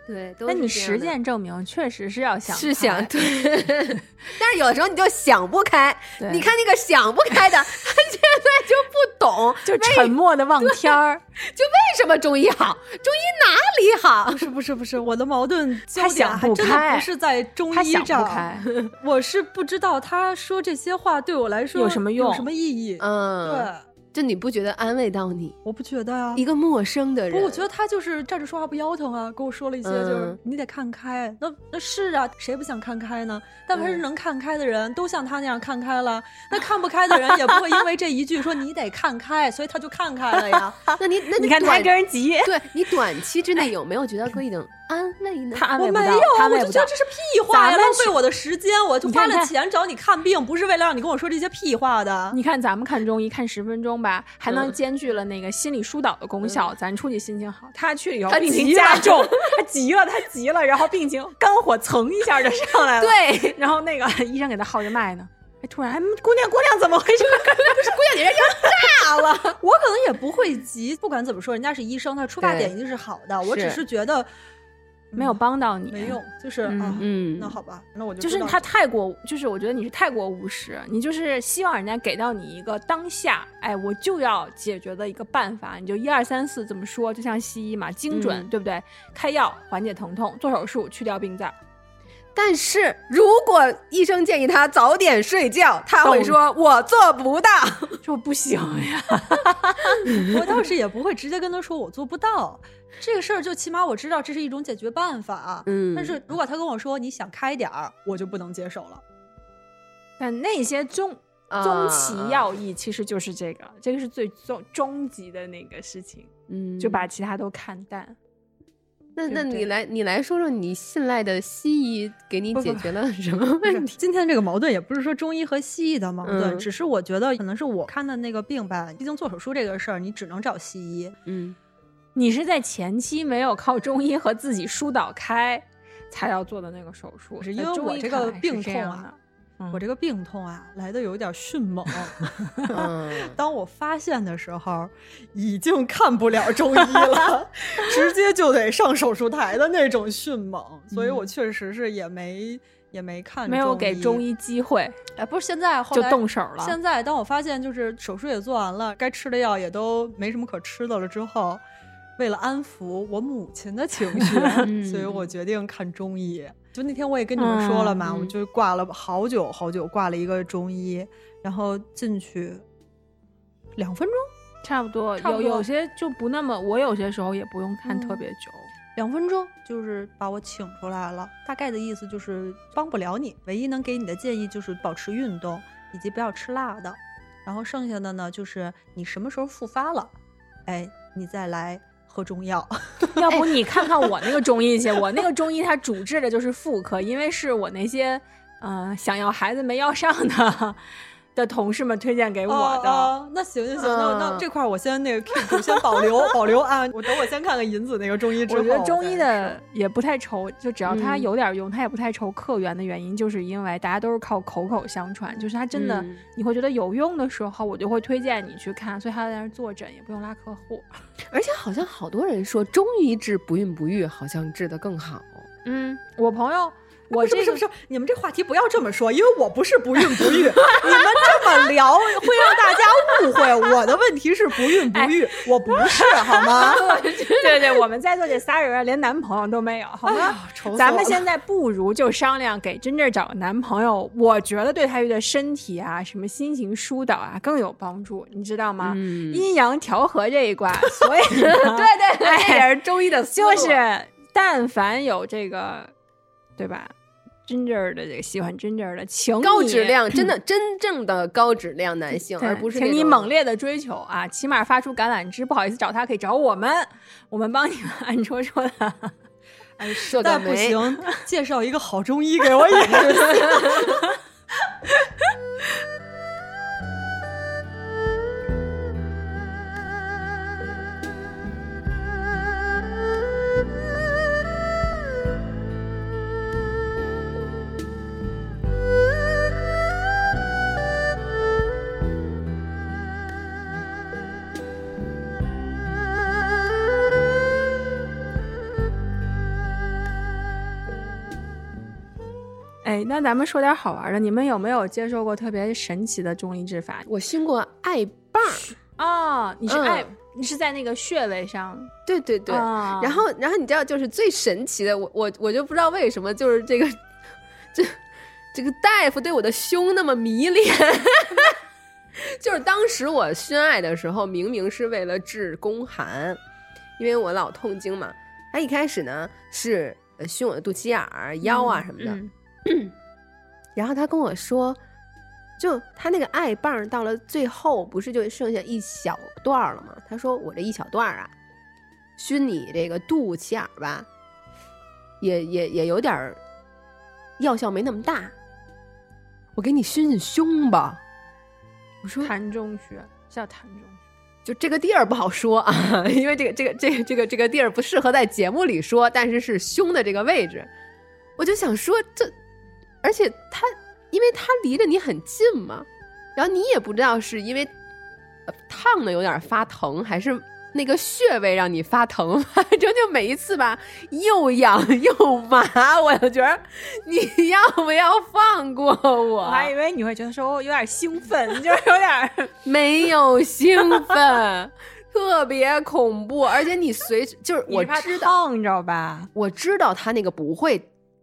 Speaker 1: 对，都
Speaker 2: 那你实践证明确实是要想
Speaker 1: 是想
Speaker 2: 开
Speaker 1: 对，但是有的时候你就想不开。你看那个想不开的，他现在就不懂，
Speaker 2: 就沉默的望天儿，
Speaker 1: 就为什么中医好，中医哪里好
Speaker 4: 不？是不是不是，我的矛盾焦
Speaker 2: 他
Speaker 4: 点
Speaker 2: 想不
Speaker 4: 还真的
Speaker 2: 开
Speaker 4: 不是在中
Speaker 2: 他想不
Speaker 4: 医上，
Speaker 2: 开。
Speaker 4: 我是不知道他说这些话对我来说
Speaker 2: 有什么用
Speaker 4: 有什么意义。
Speaker 1: 嗯，
Speaker 4: 对，
Speaker 1: 就你不觉得安慰到你？
Speaker 4: 我不觉得啊、
Speaker 1: 一个陌生的人，
Speaker 4: 不，我觉得他就是站着说话不腰疼啊，跟我说了一些，就是
Speaker 1: 嗯
Speaker 4: 你得看开。那那是啊，谁不想看开呢？但凡是
Speaker 1: 嗯
Speaker 4: 能看开的人，都像他那样看开了。那看不开的人也不会因为这一句 说你得看开，所以他就看开了呀。
Speaker 1: 那你那
Speaker 2: 你看他还跟人急，
Speaker 1: 对你短期之内有没有觉得可以等安慰呢？
Speaker 2: 他安慰不到
Speaker 4: 我没有，，
Speaker 2: 他安慰不到
Speaker 4: 我就觉得这。是屁话呀，
Speaker 2: 咱们
Speaker 4: 浪费我的时间。我就花了
Speaker 2: 你看看
Speaker 4: 钱找你看病，不是为了让你跟我说这些屁话的。
Speaker 2: 你看咱们看中医看十分钟吧，还能
Speaker 1: 嗯
Speaker 2: 兼具了那个心理疏导的功效，咱出去心情好。他去了以后
Speaker 1: 他
Speaker 2: 病情加重，他急了，他急了，然后病情 肝火蹭一下就上来了。，
Speaker 1: 对，
Speaker 2: 然后那个 医生给他号着脉呢，哎，突然，哎，姑娘姑娘怎么回事？
Speaker 1: 娘，你这炸了，
Speaker 4: 我可能也不会急，不管怎么说，人家是医生，他出发点一定是好的。我只
Speaker 1: 是
Speaker 4: 是觉得
Speaker 2: 没有帮到你，
Speaker 4: 没用，就是
Speaker 2: 嗯
Speaker 4: 啊，
Speaker 1: 嗯。
Speaker 4: 那好吧，那我就
Speaker 2: 就是他太过，就是我觉得你是太过务实，你就是希望人家给到你一个当下，哎，我就要解决的一个办法，你就一二三四这么说，就像西医嘛，精准，
Speaker 1: 嗯。
Speaker 2: 对不对？开药缓解疼痛，做手术去掉病灶，
Speaker 1: 但是如果医生建议他早点睡觉，他会说：“我做不到。
Speaker 2: 说不行呀，
Speaker 4: 我倒是也不会直接跟他说我做不到这个事儿，就起码我知道这是一种解决办法。
Speaker 1: 嗯
Speaker 4: 但是如果他跟我说你想开点儿，我就不能接受了。
Speaker 2: 但那些终
Speaker 1: 啊
Speaker 2: 终其要义其实就是这个，这个是最终终极的那个事情，”
Speaker 1: 嗯，
Speaker 2: 就把其他都看淡。
Speaker 1: 那那你来你来说说你信赖的西医给你解决了什么问题？
Speaker 4: 今天这个矛盾也不是说中医和西医的矛盾，
Speaker 1: 嗯
Speaker 4: 只是我觉得可能是我看的那个病吧，毕竟做手术这个事儿，你只能找西医。
Speaker 1: 嗯
Speaker 2: 你是在前期没有靠中医和自己疏导开，才要做的那个手术，
Speaker 4: 是因为我这个病痛啊我这个病痛啊，来的有点迅猛。
Speaker 1: 嗯，
Speaker 4: 当我发现的时候，已经看不了中医了，直接就得上手术台的那种迅猛，所以我确实是也没也没看，
Speaker 2: 没有给中。医机会
Speaker 4: 哎，不是现在后
Speaker 2: 就
Speaker 4: 来
Speaker 2: 动手了。
Speaker 4: 现在当我发现就是手术也做完了，该吃的药也都没什么可吃的了之后，为了安抚我母亲的情绪，
Speaker 1: 嗯
Speaker 4: 所以我决定看中医。就那天我也跟你们说了嘛，
Speaker 1: 嗯
Speaker 4: 我就挂了好久好久，挂了一个中医，然后进去两分钟，
Speaker 2: 差不多，
Speaker 4: 差不多
Speaker 2: 有有些就不那么，我有些时候也不用看特别久。
Speaker 4: 两分钟就是把我请出来了。大概的意思就是帮不了你，唯一能给你的建议就是保持运动，以及不要吃辣的。然后剩下的呢，就是你什么时候复发了，哎，你再来喝中药。
Speaker 2: 要不你看看我那个中医去，我那个中医他主治的就是妇科，因为是我那些嗯、呃想要孩子没要上的的同事们推荐给我的。
Speaker 4: 哦哦那行行行，那那
Speaker 1: 嗯
Speaker 4: 这块儿我先那个 keep 住，先保留 保留啊。我等我先看看银子那个中医之后，
Speaker 2: 我觉得中医的也不太愁，就只要它
Speaker 1: 嗯
Speaker 2: 有点用，他也不太愁客源的原因，就是因为大家都是靠口口相传，就是他真的、
Speaker 1: 嗯
Speaker 2: 你会觉得有用的时候，我就会推荐你去看，所以他在那儿坐诊也不用拉客户。
Speaker 1: 而且好像好多人说中医治不孕不育，好像治的更好。
Speaker 2: 嗯，我朋友，我这个
Speaker 4: 不是不是，你们这话题不要这么说，因为我不是不孕不育，你们这么聊会让大家误会。我的问题是不孕不育，我不是好吗？
Speaker 2: 对对，我们在座这仨人连男朋友都没有，好吗？咱们现在不如就商量给真正找个男朋友，我觉得对他的身体啊、什么心情疏导啊更有帮助，你知道吗？
Speaker 1: 嗯
Speaker 2: 阴阳调和这一卦，所以对
Speaker 1: 对对
Speaker 2: 哎
Speaker 1: 这也是中医的
Speaker 2: 就是但凡有这个，对吧？真正儿的这个喜欢真正儿的，
Speaker 1: 高质量，真的 真正的高质量男性，而不是
Speaker 2: 请你猛烈的追求啊！起码发出橄榄枝，不好意思找他可以找我们，我们帮你们暗戳戳的。
Speaker 4: 哎，
Speaker 1: 射
Speaker 4: 实在不行，介绍一个好中医给我也
Speaker 2: 哎，那咱们说点好玩的，你们有没有接受过特别神奇的中医治法？
Speaker 1: 我熏过艾棒儿，
Speaker 2: 哦，你是
Speaker 1: 嗯，
Speaker 2: 你是在那个穴位上，
Speaker 1: 对对对。
Speaker 2: 啊
Speaker 1: 然后，然后你知道，就是最神奇的，我我我就不知道为什么，就是这个这这个大夫对我的胸那么迷恋。就是当时我熏艾的时候，明明是为了治宫寒，因为我老痛经嘛。他一开始呢是呃熏我的肚脐眼儿、腰啊什么的，
Speaker 2: 嗯
Speaker 1: 然后他跟我说，就他那个爱棒到了最后，不是就剩下一小段儿了吗？他说我这一小段儿啊，熏你这个肚脐眼儿吧，也也也有点儿药效没那么大，我给你熏熏胸吧。我说
Speaker 2: 痰中穴叫痰中穴。
Speaker 1: 就这个地儿不好说啊，因为这个这个这个这个这个地儿不适合在节目里说，但是是胸的这个位置，我就想说这，而且它因为它离着你很近嘛，然后你也不知道是因为呃烫的有点发疼，还是那个穴位让你发疼，反正就每一次吧又痒又麻，我就觉得你要不要放过我？
Speaker 2: 我还以为你会觉得说我有点兴奋，就是有点
Speaker 1: 没有兴奋，特别恐怖，而且你随就是我知道，
Speaker 2: 你知道吧？
Speaker 1: 我知道他那个不会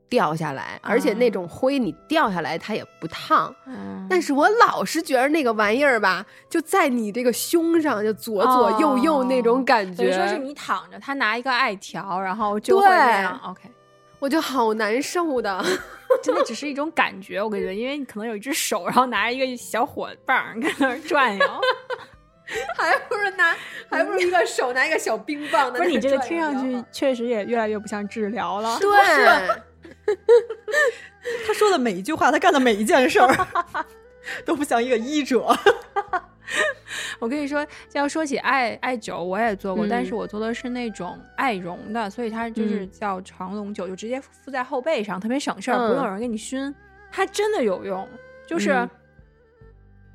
Speaker 1: 掉下来，而且那种灰你掉下来它也不烫，
Speaker 2: 嗯
Speaker 1: 但是我老是觉得那个玩意儿吧，就在你这个胸上就左左右右那种感觉，
Speaker 2: 等于说是你躺着，他拿一个艾条，然后就会那样。OK，
Speaker 1: 我就好难受的。
Speaker 2: 真的只是一种感觉，我感觉，因为你可能有一只手，然后拿着一个小火棒儿在那儿转悠。
Speaker 1: 还不如拿，还不如一个手拿一个小冰棒的。
Speaker 2: 不是你这个听上去确实也越来越不像治疗了。
Speaker 1: 对，
Speaker 3: 他说的每一句话，他干的每一件事儿，都不像一个医者。
Speaker 2: 我跟你说，要说起艾艾灸，我也做过，
Speaker 1: 嗯
Speaker 2: 但是我做的是那种艾绒的，所以它就是
Speaker 1: 嗯
Speaker 2: 叫长龙灸，就直接敷在后背上，特别省事儿，
Speaker 1: 嗯
Speaker 2: 不用有人给你熏，它真的有用，就是。
Speaker 1: 嗯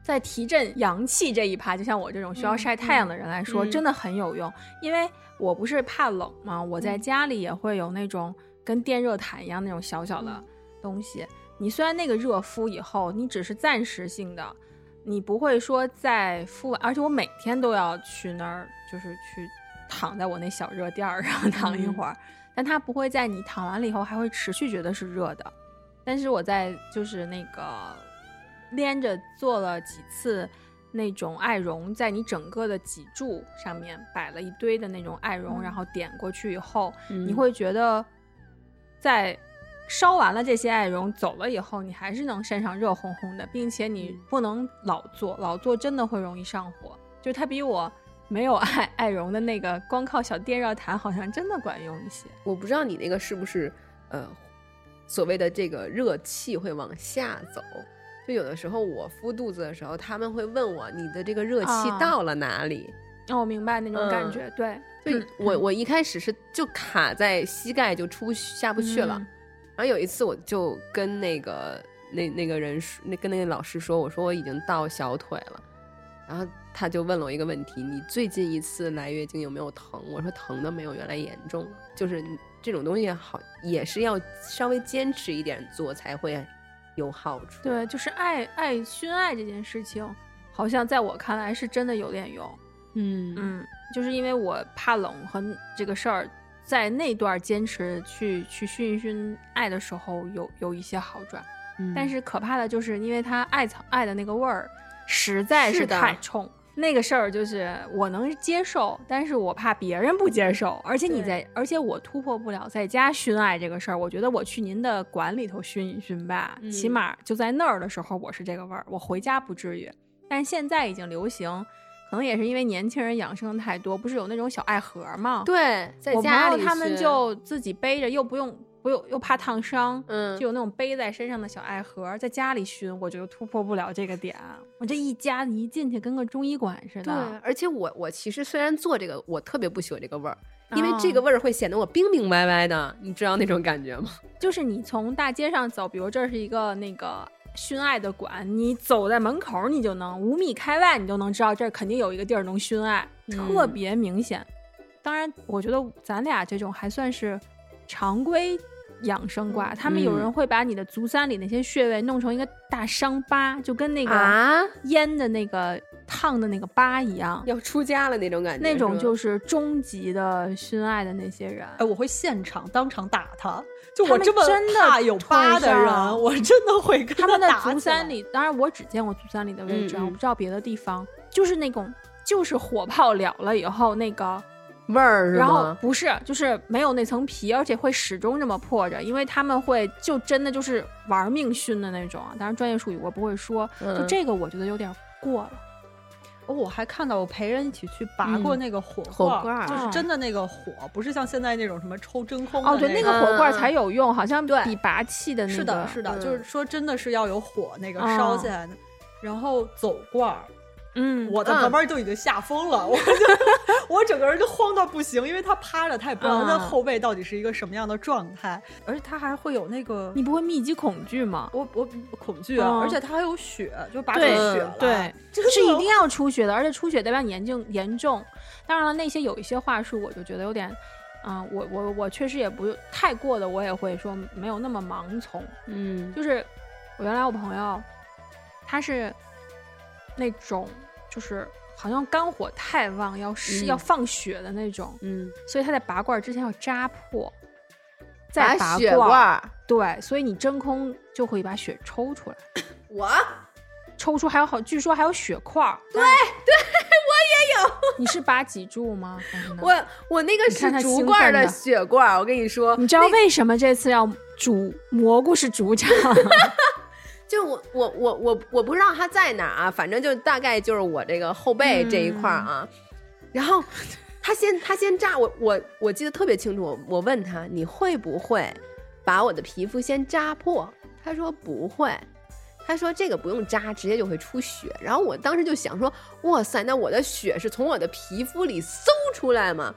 Speaker 2: 在提振阳气这一趴，就像我这种需要晒太阳的人来说，
Speaker 1: 嗯
Speaker 2: 真的很有用。因为我不是怕冷嘛，我
Speaker 1: 嗯
Speaker 2: 在家里也会有那种跟电热毯一样那种小小
Speaker 1: 嗯
Speaker 2: 的东西。你虽然那个热敷以后，你只是暂时性的，你不会说在敷完，而且我每天都要去那儿，就是去躺在我那小热垫儿上躺一会儿，但它不会在你躺完了以后还会持续觉得是热的。但是我在就是那个连着做了几次那种艾绒，在你整个的脊柱上面摆了一堆的那种艾绒，然后点过去以后，
Speaker 1: 嗯
Speaker 2: 你会觉得在烧完了这些艾绒走了以后，你还是能身上热烘烘的，并且你不能老做，老做真的会容易上火。就是它比我没有艾 艾绒的那个光靠小电热毯好像真的管用一些。
Speaker 1: 我不知道你那个是不是呃所谓的这个热气会往下走。就有的时候我敷肚子的时候，他们会问我你的这个热气
Speaker 2: 啊
Speaker 1: 到了哪里？
Speaker 2: 哦，我明白那种感
Speaker 1: 嗯
Speaker 2: 觉，对，
Speaker 1: 就我我一开始是就卡在膝盖就出下不去了。
Speaker 2: 嗯
Speaker 1: 然后有一次我就跟那个那那个人说，那跟那个老师说，我说我已经到小腿了。然后他就问了我一个问题：你最近一次来月经有没有疼？我说疼的没有原来严重，就是这种东西好也是要稍微坚持一点做才会有好处。
Speaker 2: 对，就是爱爱熏爱这件事情，好像在我看来是真的有点用。
Speaker 1: 嗯
Speaker 2: 嗯，就是因为我怕冷和这个事儿，在那段坚持去去熏一熏爱的时候有有一些好转，
Speaker 1: 嗯
Speaker 2: 但是可怕的就是因为它艾草艾的那个味儿实在是太冲。那个事儿就是我能接受，但是我怕别人不接受，而且你在，而且我突破不了在家熏爱这个事儿。我觉得我去您的馆里头熏一熏吧，起
Speaker 1: 嗯
Speaker 2: 码就在那儿的时候我是这个味儿，我回家不至于。但现在已经流行，可能也是因为年轻人养生的太多，不是有那种小爱盒吗？，
Speaker 1: 对，在家里
Speaker 2: 友他们就自己背着，又不用不用又怕烫伤，
Speaker 1: 嗯
Speaker 2: 就有那种背在身上的小爱盒，在家里熏，我就突破不了这个点。我这一家子一进去跟个中医馆似的
Speaker 1: 对
Speaker 2: 的，，
Speaker 1: 而且我我其实虽然做这个，我特别不喜欢这个味儿，因为这
Speaker 2: 哦
Speaker 1: 个味儿会显得我冰冰歪歪的，你知道那种感觉吗？
Speaker 2: 就是你从大街上走，比如这是一个那个熏艾的馆，你走在门口，你就能五米开外，你就能知道这儿肯定有一个地儿能熏艾，特别明显。当然，我觉得咱俩这种还算是常规养生卦，他们有
Speaker 1: 嗯
Speaker 2: 人会把你的足三里那些穴位弄成一个大伤疤，就跟那个
Speaker 1: 啊，
Speaker 2: 烟的那个烫的那个疤一样。
Speaker 1: 要出家了那种感觉，
Speaker 2: 那种就是终极的熏爱的那些人，
Speaker 4: 哎，我会现场当场打他。就我这么
Speaker 2: 真的
Speaker 4: 怕有疤的人，我真的会跟
Speaker 2: 他们的
Speaker 4: 打起来
Speaker 2: 足三里，当然我只见过足三里的位置，啊，我不知道别的地方，就是那种就是火炮燎了以后那个，
Speaker 1: 味儿是
Speaker 2: 然后？不是就是没有那层皮，而且会始终这么破着，因为他们会就真的就是玩命熏的那种啊。当然专业术语我不会说，就
Speaker 1: 嗯
Speaker 2: 这个我觉得有点过了。
Speaker 4: 哦，我还看到我陪人一起去拔过
Speaker 2: 嗯
Speaker 4: 那个火
Speaker 1: 火
Speaker 4: 罐就是
Speaker 2: 啊
Speaker 4: 真的那个火，不是像现在那种什么抽真空
Speaker 2: 哦，对，那
Speaker 4: 个
Speaker 2: 个火罐才有用，好像
Speaker 4: 对
Speaker 2: 比拔气的那个
Speaker 4: 是的，是的，
Speaker 1: 嗯
Speaker 4: 就是说真的是要有火那个
Speaker 2: 哦
Speaker 4: 烧起来的。然后走罐儿，
Speaker 2: 嗯，
Speaker 4: 我在
Speaker 1: 嗯。
Speaker 4: 旁边就已经吓疯了，我就我整个人就慌到不行，因为他趴着，他也不知道他
Speaker 2: 嗯。
Speaker 4: 后背到底是一个什么样的状态，而且他还会有那个
Speaker 2: 你不会密集恐惧吗？
Speaker 4: 我我恐惧啊，
Speaker 2: 嗯。
Speaker 4: 而且他还有血，就拔出
Speaker 2: 对
Speaker 4: 血了，
Speaker 2: 对，是一定要出血的，而且出血代表你严重严重。当然了，那些有一些话术，我就觉得有点，啊、我我我确实也不太过的，我也会说没有那么盲从。
Speaker 1: 嗯，
Speaker 2: 就是我原来我朋友，他是那种就是好像肝火太旺，要是、
Speaker 1: 嗯
Speaker 2: 要放血的那种，
Speaker 1: 嗯，
Speaker 2: 所以他在拔罐之前要扎破，再
Speaker 1: 拔血
Speaker 2: 罐儿。对，所以你真空就会把血抽出来。
Speaker 1: 我
Speaker 2: 抽出还有好，据说还有血块儿。对对，我也有。你是拔脊柱吗？
Speaker 1: 我我那个是竹罐的血罐儿，我跟你说，
Speaker 2: 你知道为什么这次要煮蘑菇是主场？
Speaker 1: 就我我我我我不知道他在哪儿啊，反正就大概就是我这个后背这一块儿啊。然后他先他先扎我我我记得特别清楚，我我问他你会不会把我的皮肤先扎破？他说不会。他说这个不用扎，直接就会出血。然后我当时就想说，哇塞，那我的血是从我的皮肤里搜出来吗？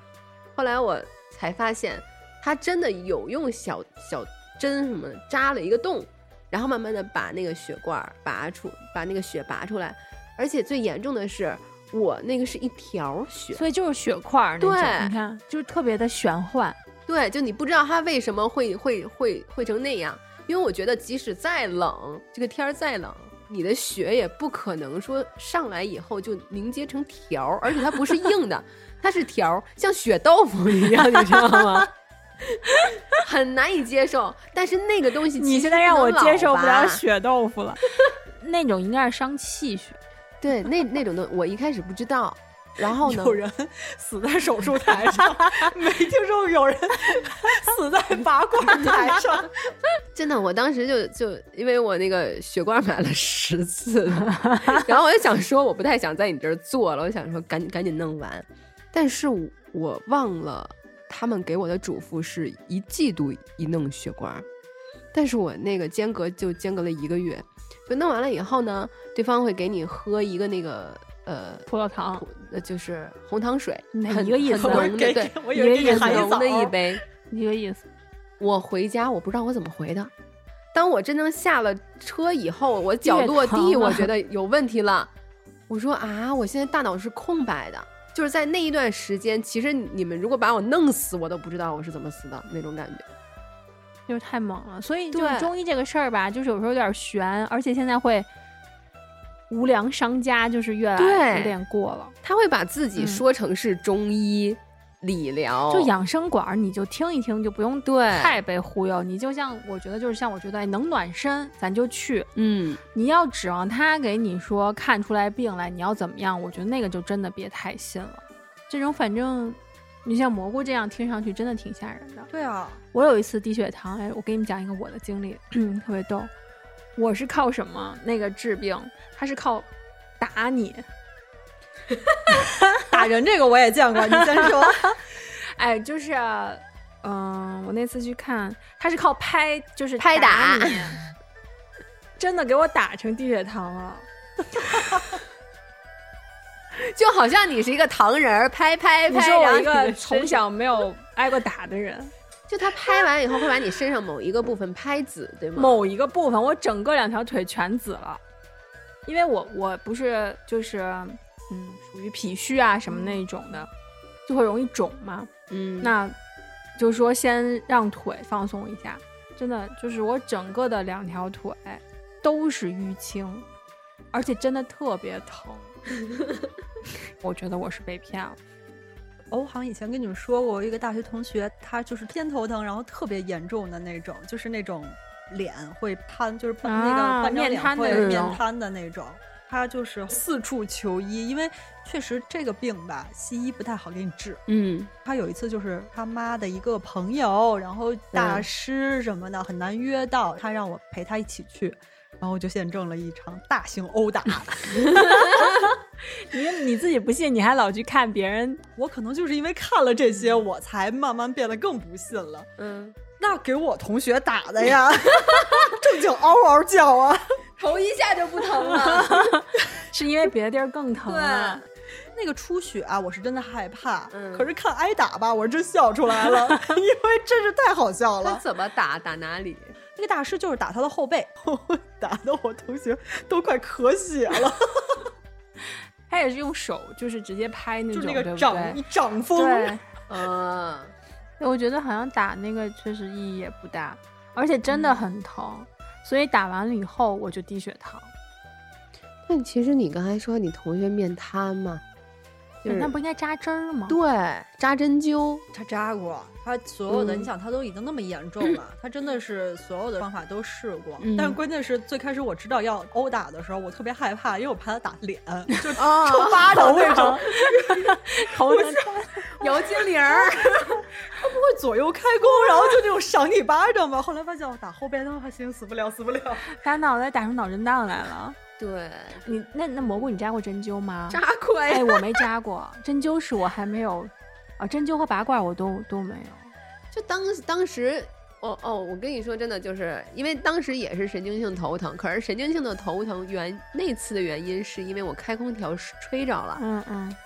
Speaker 1: 后来我才发现，他真的有用小小针什么的扎了一个洞，然后慢慢的把那个血管儿拔出，把那个血拔出来。而且最严重的是，我那个是一条血，
Speaker 2: 所以就是血块儿。
Speaker 1: 对
Speaker 2: 你看，就是特别的玄幻。
Speaker 1: 对，就你不知道它为什么会会会会成那样，因为我觉得即使再冷，这个天儿再冷，你的血也不可能说上来以后就凝结成条儿，而且它不是硬的，它是条儿，像血豆腐一样，你知道吗？很难以接受，但是那个东西
Speaker 2: 你现在让我接受不了血豆腐了。那种应该是伤气血。
Speaker 1: 对，那那种的我一开始不知道，然后呢，
Speaker 4: 有人死在手术台上，没听说过有人死在拔罐台上。
Speaker 1: 真的，我当时就就因为我那个血罐买了十次，然后我就想说，我不太想在你这儿做了，我想说赶紧赶紧弄完，但是我我忘了他们给我的嘱咐是一季度一弄血管，但是我那个间隔就间隔了一个月，就弄完了以后呢，对方会给你喝一个那个呃。
Speaker 2: 葡萄糖，
Speaker 1: 呃，就是红糖水，
Speaker 2: 一个意思
Speaker 1: 很
Speaker 2: 啊
Speaker 1: 浓的，对，
Speaker 2: 很
Speaker 1: 浓的一杯。
Speaker 2: 一个意思。
Speaker 1: 我回家，我不知道我怎么回的。当我真正下了车以后，我脚落地，我觉得有问题了。我说啊，我现在大脑是空白的，就是在那一段时间，其实你们如果把我弄死，我都不知道我是怎么死的那种感觉。
Speaker 2: 就是太猛了，所以就是中医这个事儿吧，就是有时候有点悬，而且现在会无良商家就是越来
Speaker 1: 越
Speaker 2: 有点过了。
Speaker 1: 他会把自己
Speaker 2: 嗯
Speaker 1: 说成是中医、理疗，
Speaker 2: 就养生馆儿，你就听一听，就不用
Speaker 1: 对
Speaker 2: 太被忽悠。你就像我觉得，就是像我觉得哎能暖身，咱就去。
Speaker 1: 嗯，
Speaker 2: 你要指望他给你说看出来病来，你要怎么样？我觉得那个就真的别太信了。这种反正你像蘑菇这样，听上去真的挺吓人的。
Speaker 4: 对啊，
Speaker 2: 我有一次低血糖，哎，我给你们讲一个我的经历，特别逗。我是靠什么那个治病？他是靠打你。
Speaker 4: 打人这个我也见过，你先说。
Speaker 2: 哎，就是，嗯、我那次去看，他是靠拍，就是
Speaker 1: 拍打
Speaker 2: 你，真的给我打成低血糖了。
Speaker 1: 就好像你是一个糖人儿，拍拍拍，
Speaker 2: 你说
Speaker 1: 然后
Speaker 2: 我一个从小没有挨过打的人，
Speaker 1: 就他拍完以后会把你身上某一个部分拍紫，对吗？
Speaker 2: 某一个部分，我整个两条腿全紫了，因为我我不是就是嗯属于脾虚啊什么那一种的，就会容易肿嘛。
Speaker 1: 嗯，
Speaker 2: 那就是说先让腿放松一下，真的就是我整个的两条腿都是淤青，而且真的特别疼。我觉得我是被骗了。
Speaker 4: 我好像以前跟你们说过，我一个大学同学，他就是偏头疼，然后特别严重的那种，就是那种脸会瘫，就是半、那
Speaker 2: 啊
Speaker 4: 个半张
Speaker 2: 面
Speaker 4: 脸会
Speaker 2: 瘫的
Speaker 4: 面瘫的那种。他就是四处求医，因为确实这个病吧，西医不太好给你治。
Speaker 1: 嗯，
Speaker 4: 他有一次就是他妈的一个朋友，然后大
Speaker 1: 嗯
Speaker 4: 师什么的、很难约到，他让我陪他一起去，然后就见证了一场大型殴打。
Speaker 2: 你你自己不信，你还老去看别人，
Speaker 4: 我可能就是因为看了这些，我才慢慢变得更不信了。
Speaker 1: 嗯，
Speaker 4: 那给我同学打的呀，正经嗷嗷叫啊！
Speaker 1: 头一下就不疼了。
Speaker 2: 是因为别的地儿更疼啊。
Speaker 4: 那个出血啊，我是真的害怕。
Speaker 1: 嗯
Speaker 4: 可是看挨打吧，我是真笑出来了，因为真是太好笑
Speaker 1: 他
Speaker 4: 了。
Speaker 1: 怎么打？打哪里？
Speaker 4: 那个大师就是打他的后背，打的我同学都快咳血了，
Speaker 2: 他也是用手，就是直接拍那种，
Speaker 4: 就那
Speaker 2: 对不
Speaker 4: 个掌？掌风。
Speaker 2: 我觉得好像打那个确实意义也不大，而且真的
Speaker 4: 嗯
Speaker 2: 很疼，所以打完了以后我就低血糖。
Speaker 1: 但其实你刚才说你同学面瘫嘛，就是
Speaker 2: 那不应该扎针儿吗？
Speaker 1: 对扎针灸，
Speaker 4: 他扎过，他所有的，
Speaker 1: 嗯
Speaker 4: 你想他都已经那么严重了，他真的是所有的方法都试过。
Speaker 1: 嗯
Speaker 4: 但是关键是最开始我知道要殴打的时候，我特别害怕，因为我怕他打脸，就
Speaker 1: 啊
Speaker 4: 抽巴掌那种
Speaker 2: 头疼。
Speaker 1: 摇精灵儿，
Speaker 4: 他不会左右开弓，然后就那种赏你巴掌吧。后来发现我打后背，的话行，死不了，死不了。
Speaker 2: 把脑袋打出脑震荡来了。
Speaker 1: 对，
Speaker 2: 你那那蘑菇，你扎过针灸吗？
Speaker 1: 扎过呀
Speaker 2: 哎，我没扎过，针灸是我还没有，啊，针灸和拔罐我都都没有。
Speaker 1: 就当当时，哦哦，我跟你说，真的就是因为当时也是神经性头疼，可是神经性的头疼原那次的原因是因为我开空调吹着了，
Speaker 2: 嗯嗯，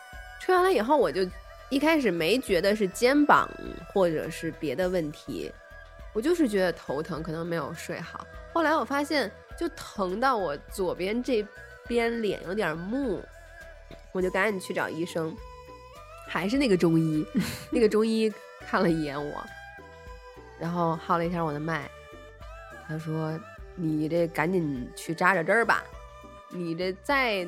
Speaker 1: 吹完了以后我就一开始没觉得是肩膀或者是别的问题，我就是觉得头疼，可能没有睡好。后来我发现就疼到我左边这边脸有点木，我就赶紧去找医生，还是那个中医，那个中医看了一眼我，然后号了一下我的脉，他说：“你这赶紧去扎扎针儿吧，你这再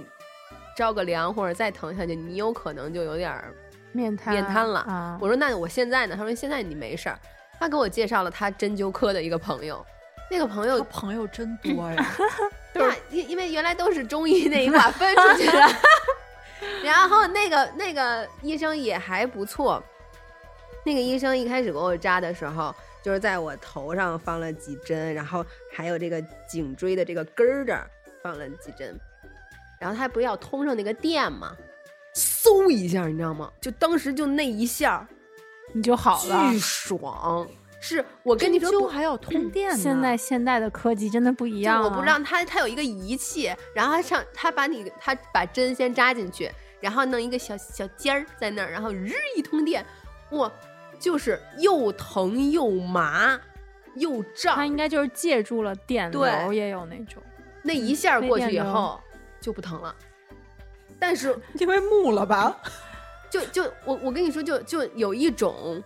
Speaker 1: 着个凉或者再疼下去，你有可能就有点儿
Speaker 2: 面瘫
Speaker 1: 面瘫了。
Speaker 2: 啊。
Speaker 1: 我说那我现在呢？他说现在你没事儿。他给我介绍了他针灸科的一个朋友，那个朋
Speaker 4: 他
Speaker 1: 友
Speaker 4: 朋友真多呀，
Speaker 1: 对啊，因因为原来都是中医那一块 分出去的，然后那个那个医生也还不错。那个医生一开始给我扎的时候，就是在我头上放了几针，然后还有这个颈椎的这个根儿这儿放了几针，然后他不是要通上那个电吗，嗖一下，你知道吗？就当时就那一下，
Speaker 2: 你就好了
Speaker 1: 巨。爽。是我跟你说不，
Speaker 4: 针灸还要通电呢。
Speaker 2: 现在现代的科技真的不一样、啊，
Speaker 1: 我不知道他他有一个仪器，然后他上他把你他把针先扎进去，然后弄一个小小尖儿在那儿，然后日一通电，哇，就是又疼又麻又胀
Speaker 2: 它，应该就是借助了电流，
Speaker 1: 对
Speaker 2: 也有那种。
Speaker 1: 那一下过去以后就不疼了。但是
Speaker 4: 因为木了吧？
Speaker 1: 就就我我跟你说，就就有一种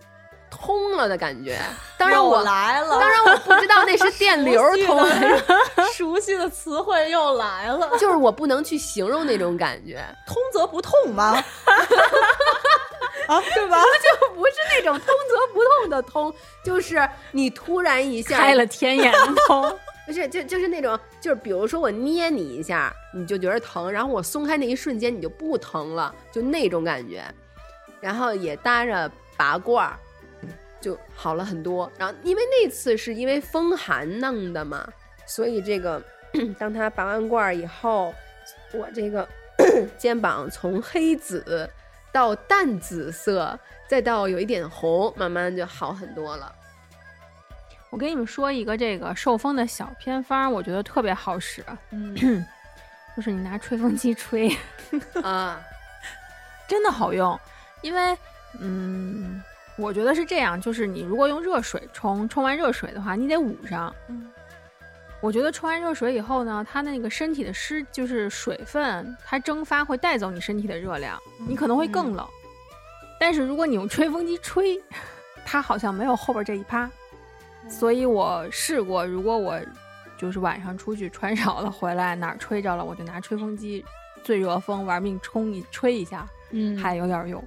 Speaker 1: 通了的感觉。当然我
Speaker 4: 来了，
Speaker 1: 当然我不知道那是电流通还是，
Speaker 4: 熟悉的词汇又来了，
Speaker 1: 就是我不能去形容那种感觉。
Speaker 4: 通则不痛吗？啊，对吧？
Speaker 1: 就不是那种通则不痛的通，就是你突然一下
Speaker 2: 开了天眼的通，
Speaker 1: 不是就就是那种，就是比如说我捏你一下，你就觉得疼，然后我松开那一瞬间你就不疼了，就那种感觉。然后也搭着拔罐儿，就好了很多。然后因为那次是因为风寒弄的嘛，所以这个 当他拔完罐儿以后，我这个 肩膀从黑紫到淡紫色，再到有一点红，慢慢就好很多了。
Speaker 2: 我跟你们说一个这个受风的小偏方，我觉得特别好使，
Speaker 4: 嗯，
Speaker 2: 就是你拿吹风机吹，
Speaker 1: 啊，
Speaker 2: 真的好用。因为，嗯，我觉得是这样，就是你如果用热水冲，冲完热水的话，你得捂上。
Speaker 4: 嗯
Speaker 2: 我觉得冲完热水以后呢，它那个身体的湿就是水分，它蒸发会带走你身体的热量，你可能会更冷。但是如果你用吹风机吹，它好像没有后边这一趴。所以我试过，如果我就是晚上出去穿少了回来哪儿吹着了，我就拿吹风机最热风玩命冲一吹一下，
Speaker 5: 嗯
Speaker 2: 还有点用。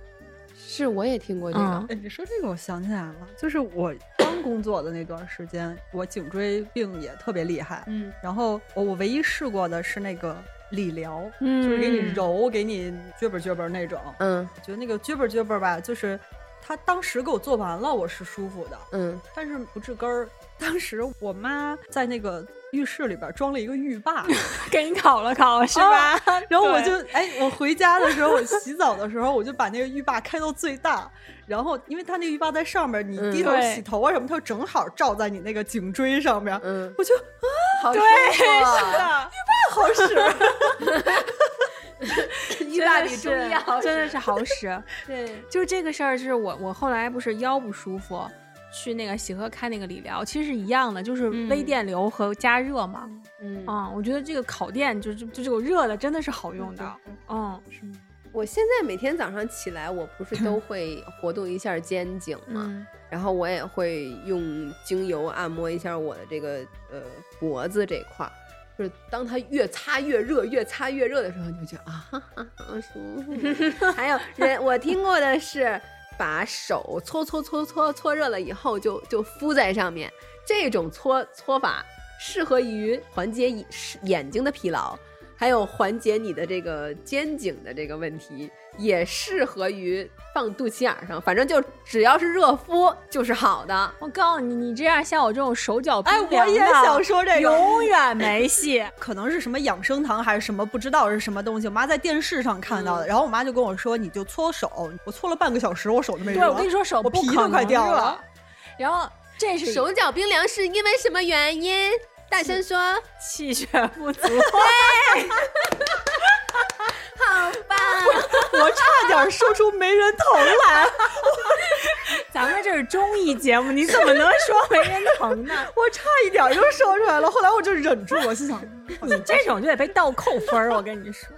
Speaker 1: 是我也听过这个
Speaker 4: 你说这个我想起来了，就是我刚工作的那段时间，我颈椎病也特别厉害。
Speaker 2: 嗯
Speaker 4: 然后我我唯一试过的是那个理疗，
Speaker 2: 嗯
Speaker 4: 就是给你揉，给你撅巴撅巴那种。
Speaker 1: 嗯
Speaker 4: 我觉得那个撅巴撅巴吧，就是他当时给我做完了，我是舒服的，
Speaker 1: 嗯，
Speaker 4: 但是不治根儿。当时我妈在那个浴室里边装了一个浴霸，
Speaker 2: 给你烤了烤是吧？
Speaker 4: 然后我就哎，我回家的时候，我洗澡的时候，我就把那个浴霸开到最大，然后因为它那个浴霸在上面，你
Speaker 1: 嗯
Speaker 4: 低头洗头啊什么，它就正好照在你那个颈椎上面，
Speaker 1: 嗯，
Speaker 4: 我就啊
Speaker 1: 好使，浴霸，
Speaker 4: 好使。
Speaker 1: 浴霸比中医好
Speaker 2: 真的是好使。
Speaker 1: 对，
Speaker 2: 就是这个事儿，是我我后来不是腰不舒服，去那个喜和开那个理疗，其实是一样的，就是微
Speaker 1: 嗯
Speaker 2: 电流和加热嘛。
Speaker 1: 嗯
Speaker 2: 啊、我觉得这个烤电就就就这种热的真的是好用的。嗯
Speaker 1: 我现在每天早上起来，我不是都会活动一下肩颈吗？
Speaker 2: 嗯
Speaker 1: 然后我也会用精油按摩一下我的这个呃脖子这块儿，就是当它越擦越热，越擦越热的时候，你就觉得啊，哈哈好舒服。还有人，我听过的是把手搓搓搓搓搓热了以后就就敷在上面，这种搓搓法适合于缓解眼眼睛的疲劳。还有缓解你的这个肩颈的这个问题，也适合于放肚脐眼儿上。反正就只要是热敷就是好的。
Speaker 2: 我告诉你，你这样像我这种手脚冰
Speaker 4: 哎，
Speaker 2: 凉的，
Speaker 4: 我也想说这个，
Speaker 2: 永远没戏。
Speaker 4: 可能是什么养生堂还是什么，不知道是什么东西。我妈在电视上看到的，然后我妈就跟我说：“你就搓手。”我搓了半个小时，我手都没热。
Speaker 2: 对，我跟你说，手
Speaker 4: 我皮都快掉了。
Speaker 2: 然后这是
Speaker 1: 手脚冰凉是因为什么原因？大声说，
Speaker 2: 气血不足。
Speaker 1: 好棒！
Speaker 4: 我差点说出没人疼来。
Speaker 2: 咱们这是综艺节目，你怎么能说没人疼呢？
Speaker 4: 我差一点就说出来了，后来我就忍住，我心想，
Speaker 2: 你这种就得被倒扣分儿，我跟你说。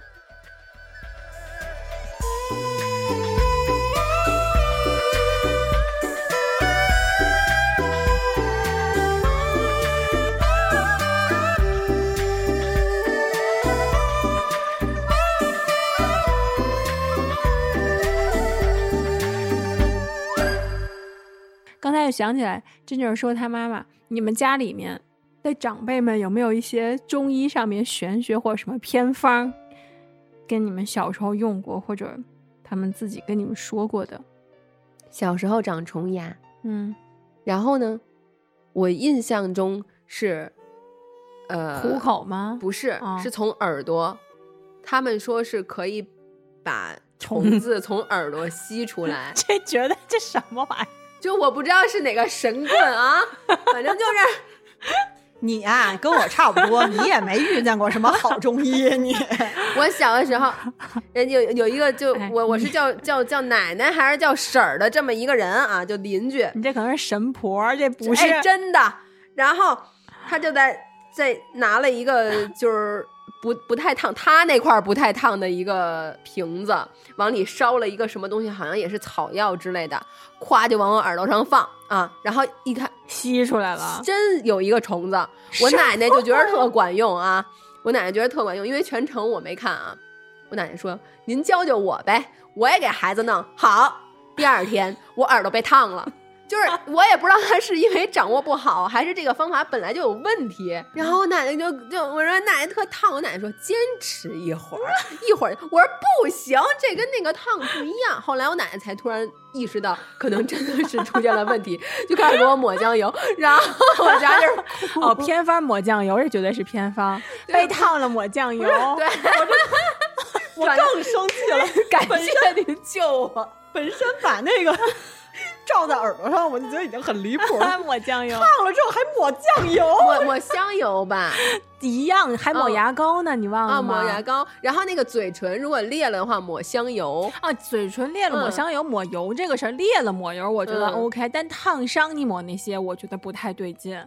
Speaker 2: 刚才又想起来，真就是说她妈妈，你们家里面的长辈们有没有一些中医上面玄学或者什么偏方，跟你们小时候用过，或者他们自己跟你们说过的？
Speaker 1: 小时候长虫牙，
Speaker 2: 嗯，
Speaker 1: 然后呢，我印象中是，呃，
Speaker 2: 虎口吗？
Speaker 1: 不是，
Speaker 2: 哦
Speaker 1: 是从耳朵。他们说是可以把虫子从耳朵吸出来，
Speaker 2: 这觉得这什么玩意儿？
Speaker 1: 就我不知道是哪个神棍啊，反正就是。
Speaker 4: 你啊，跟我差不多，你也没遇见过什么好中医，你。
Speaker 1: 我小的时候，人有有一个就
Speaker 2: 哎
Speaker 1: 我我是叫叫叫奶奶还是叫婶儿的这么一个人啊，就邻居，
Speaker 2: 你这可能是神婆，这不是、
Speaker 1: 哎真的。然后他就在在拿了一个就是不不太烫，他那块儿不太烫的一个瓶子，往里烧了一个什么东西，好像也是草药之类的，咵就往我耳朵上放啊，然后一看
Speaker 2: 吸出来了。
Speaker 1: 真有一个虫子，我奶奶就觉得特管用啊，我奶奶觉得特管用，因为全程我没看啊。我奶奶说：“您教教我呗，我也给孩子弄好。”第二天我耳朵被烫了，就是 我也不知道他是因为掌握不好，还是这个方法本来就有问题。然后我奶奶就就我说奶奶特烫，我奶奶说坚持一会儿，一会儿。我说不行，这跟那个烫不一样。后来我奶奶才突然意识到，可能真的是出现了问题，就开始给我抹酱油，然后我家就是
Speaker 2: 哦，偏方抹酱油，这绝对是偏方。被烫了抹酱油，
Speaker 1: 对，
Speaker 4: 我更生气了。
Speaker 1: 感谢您救我。
Speaker 4: 本身把那个照在耳朵上，我就觉得已经很离谱了。
Speaker 2: 抹酱油
Speaker 4: 烫了之后还抹酱油，
Speaker 1: 抹抹香油吧，
Speaker 2: 一样，还抹
Speaker 1: 嗯
Speaker 2: 牙膏呢，你忘
Speaker 1: 啊，
Speaker 2: 了吗？
Speaker 1: 抹牙膏，然后那个嘴唇如果裂了的话，抹香油。
Speaker 2: 啊，嘴唇裂了抹
Speaker 1: 嗯
Speaker 2: 香油，抹油这个事儿，裂了抹油我觉得
Speaker 1: 嗯
Speaker 2: OK，、但烫伤你抹那些我觉得不太对劲。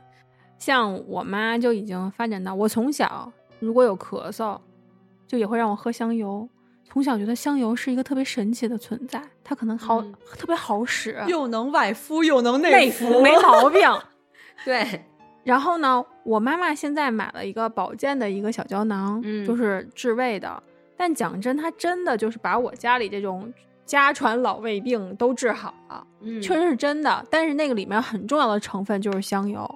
Speaker 2: 像我妈就已经发展到，我从小如果有咳嗽，就也会让我喝香油。从小觉得香油是一个特别神奇的存在，它可能好、
Speaker 1: 嗯
Speaker 2: 特别好使，
Speaker 4: 又能外敷又能
Speaker 2: 内
Speaker 4: 服，
Speaker 2: 没毛病。
Speaker 1: 对，
Speaker 2: 然后呢，我妈妈现在买了一个保健的一个小胶囊，
Speaker 1: 嗯
Speaker 2: 就是治胃的。但讲真，它真的就是把我家里这种家传老胃病都治好了，
Speaker 1: 嗯
Speaker 2: 确实是真的。但是那个里面很重要的成分就是香油，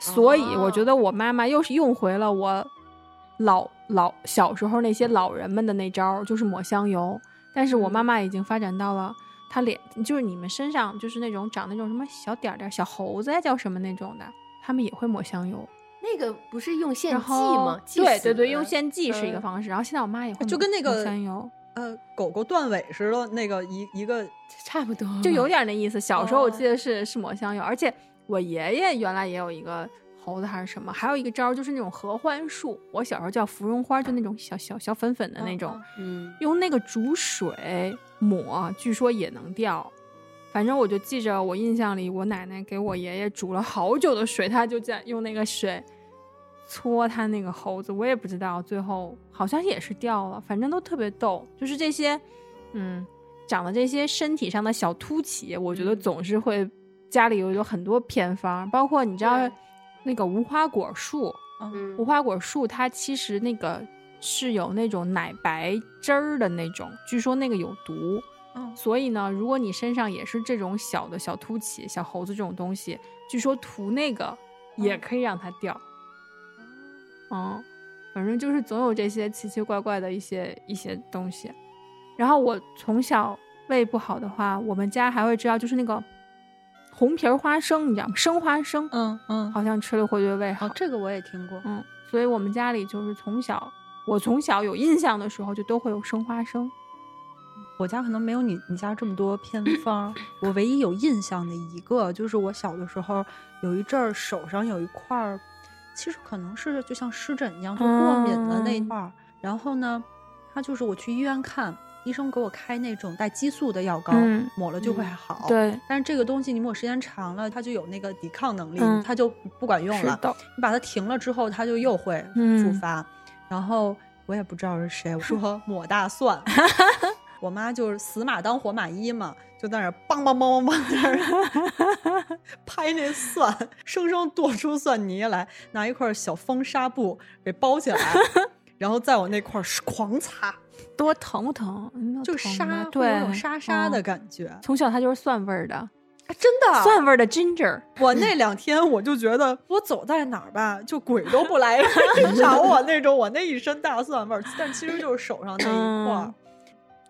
Speaker 2: 所以我觉得我妈妈又是用回了我老老小时候那些老人们的那招儿，就是抹香油。但是我妈妈已经发展到了。她脸就是你们身上就是那种长那种什么小点儿点儿小猴子呀，叫什么那种的，他们也会抹香油。
Speaker 1: 那个不是用线
Speaker 2: 然
Speaker 1: 剂
Speaker 2: 后
Speaker 1: 吗？
Speaker 2: 对对对，用线剂是一个
Speaker 1: 嗯
Speaker 2: 方式。然后现在我妈也会
Speaker 4: 就跟那个
Speaker 2: 香油，
Speaker 4: 呃，狗狗断尾似的，那个一一个
Speaker 1: 差不多，
Speaker 2: 就有点那意思。小时候我记
Speaker 4: 哦
Speaker 2: 得是是抹香油，而且我爷爷原来也有一个猴子还是什么，还有一个招儿就是那种合欢树，我小时候叫芙蓉花，就那种小小小粉粉的那种，
Speaker 1: 嗯
Speaker 2: 用那个煮水抹，据说也能掉。反正我就记着，我印象里，我奶奶给我爷爷煮了好久的水，他就在用那个水搓他那个猴子，我也不知道，最后好像也是掉了，反正都特别逗。就是这些，嗯，长的这些身体上的小凸起，我觉得
Speaker 1: 嗯
Speaker 2: 总是会家里有有很多偏方，包括你知道
Speaker 1: 对
Speaker 2: 那个无花果树，
Speaker 1: 嗯
Speaker 2: 无花果树它其实那个是有那种奶白汁儿的那种，据说那个有毒。
Speaker 4: 嗯
Speaker 2: 所以呢，如果你身上也是这种小的小凸起、小猴子这种东西，据说涂那个也可以让它掉。嗯，反正就是总有这些奇奇怪怪的一些一些东西。然后我从小胃不好的话，我们家还会知道，就是那个红皮儿花生，你知道吗？生花生，
Speaker 4: 嗯嗯，
Speaker 2: 好像吃了会对胃好。
Speaker 4: 哦，这个我也听过。
Speaker 2: 嗯，所以我们家里就是从小，我从小有印象的时候就都会有生花生。
Speaker 4: 我家可能没有你你家这么多偏 方儿，我唯一有印象的一个就是我小的时候有一阵儿手上有一块儿，其实可能是就像湿疹一样，就过敏的那一
Speaker 2: 嗯
Speaker 4: 块儿。然后呢，他就是我去医院看，医生给我开那种带激素的药膏，
Speaker 2: 嗯
Speaker 4: 抹了就会
Speaker 1: 嗯
Speaker 4: 好。。
Speaker 2: 对，
Speaker 4: 但是这个东西你抹时间长了，它就有那个抵抗能力，
Speaker 2: 嗯
Speaker 4: 它就不管用了。你把它停了之后，它就又会复
Speaker 2: 嗯
Speaker 4: 发。然后我也不知道是谁，我说 抹大蒜，我妈就是死马当活马医嘛，就在那儿梆梆梆梆梆在那儿 拍那蒜，生生剁出蒜泥来，拿一块小风纱布给包起来，然后在我那块儿狂擦，
Speaker 2: 多疼不疼？嗯
Speaker 4: 就沙，
Speaker 2: 对，
Speaker 4: 种沙沙的
Speaker 2: 嗯
Speaker 4: 感觉。
Speaker 2: 从小它就是蒜味儿的，
Speaker 4: 啊真的，
Speaker 2: 蒜味儿的 ginger。
Speaker 4: 我那两天我就觉得我走在哪儿吧，就鬼都不来 找我那种，我那一身大蒜味儿，但其实就是手上那一块儿
Speaker 2: 嗯。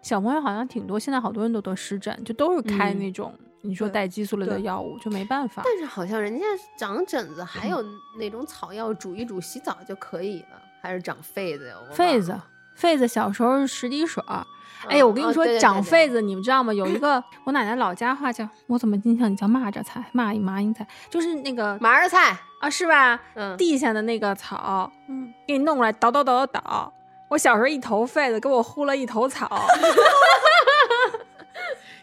Speaker 2: 小朋友好像挺多，现在好多人都得湿疹，就都是开
Speaker 1: 嗯
Speaker 2: 那种、你说带激素类的药物，就没办法。
Speaker 1: 但是好像人家长疹子还有那种草药煮一煮洗澡就可以了，还是长痱子呀？
Speaker 2: 痱子
Speaker 1: 了，
Speaker 2: 痱子小时候是十滴水儿。哎呀，我跟你说，长痱子，你们知道吗？有一个 我奶奶老家话叫，我怎么印象你叫蚂蚱菜、蚂蚁、麻蝇菜，就是那个
Speaker 1: 麻儿菜，
Speaker 2: 啊，是吧？
Speaker 1: 嗯，
Speaker 2: 地下的那个草，
Speaker 4: 嗯，
Speaker 2: 给你弄过来倒倒倒倒倒。我小时候一头痱子，给我糊了一头草。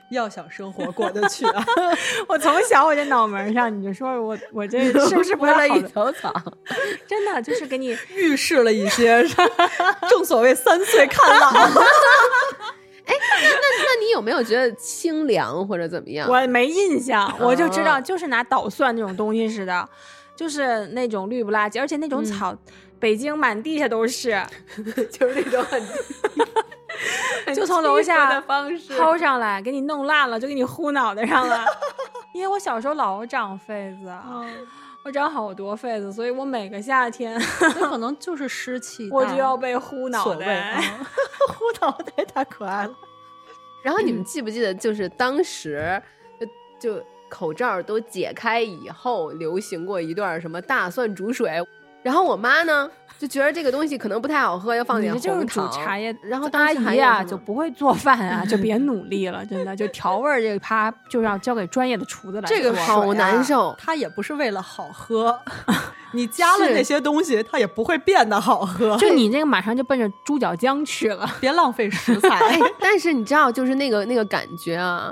Speaker 4: 要想生活过得去啊，
Speaker 2: 我从小我这脑门上，你就说我我这是不是不
Speaker 1: 为了一
Speaker 2: 太好的？
Speaker 1: 头草，
Speaker 2: 真的就是给你
Speaker 4: 预示了一些，正 所谓三岁看老。
Speaker 1: 哎那那你有没有觉得清凉或者怎么样？
Speaker 2: 我没印象，我就知道
Speaker 1: 哦
Speaker 2: 就是拿捣蒜那种东西似的，就是那种绿不拉几，而且那种
Speaker 1: 嗯
Speaker 2: 草，北京满地下都是，
Speaker 1: 就是那种很
Speaker 2: 就从楼下
Speaker 1: 的方式
Speaker 2: 薅上来，给你弄烂了，就给你呼脑袋上了。因为我小时候老长痱子，我长好多痱子，所以我每个夏天
Speaker 4: 有可能就是湿气，
Speaker 2: 我就要被呼脑
Speaker 4: 所谓
Speaker 2: 袋。
Speaker 4: 啊呼脑袋太可爱了。
Speaker 1: 然后你们记不记得，就是当时就就口罩都解开以后，流行过一段什么大蒜煮水。然后我妈呢就觉得这个东西可能不太好喝，要放
Speaker 2: 你
Speaker 1: 点
Speaker 2: 这就是煮
Speaker 1: 红糖。
Speaker 2: 茶叶，
Speaker 1: 然后
Speaker 2: 阿姨呀、
Speaker 1: 有什么
Speaker 2: 就不会做饭啊，就别努力了，真的，就调味儿这个趴就要交给专业的厨子来做。
Speaker 1: 这个好难受。
Speaker 4: 它也不是为了好喝，你加了那些东西，它也不会变得好喝。
Speaker 2: 就你那个马上就奔着猪脚姜去了。
Speaker 4: 别浪费食材。
Speaker 1: 哎，但是你知道，就是那个那个感觉啊，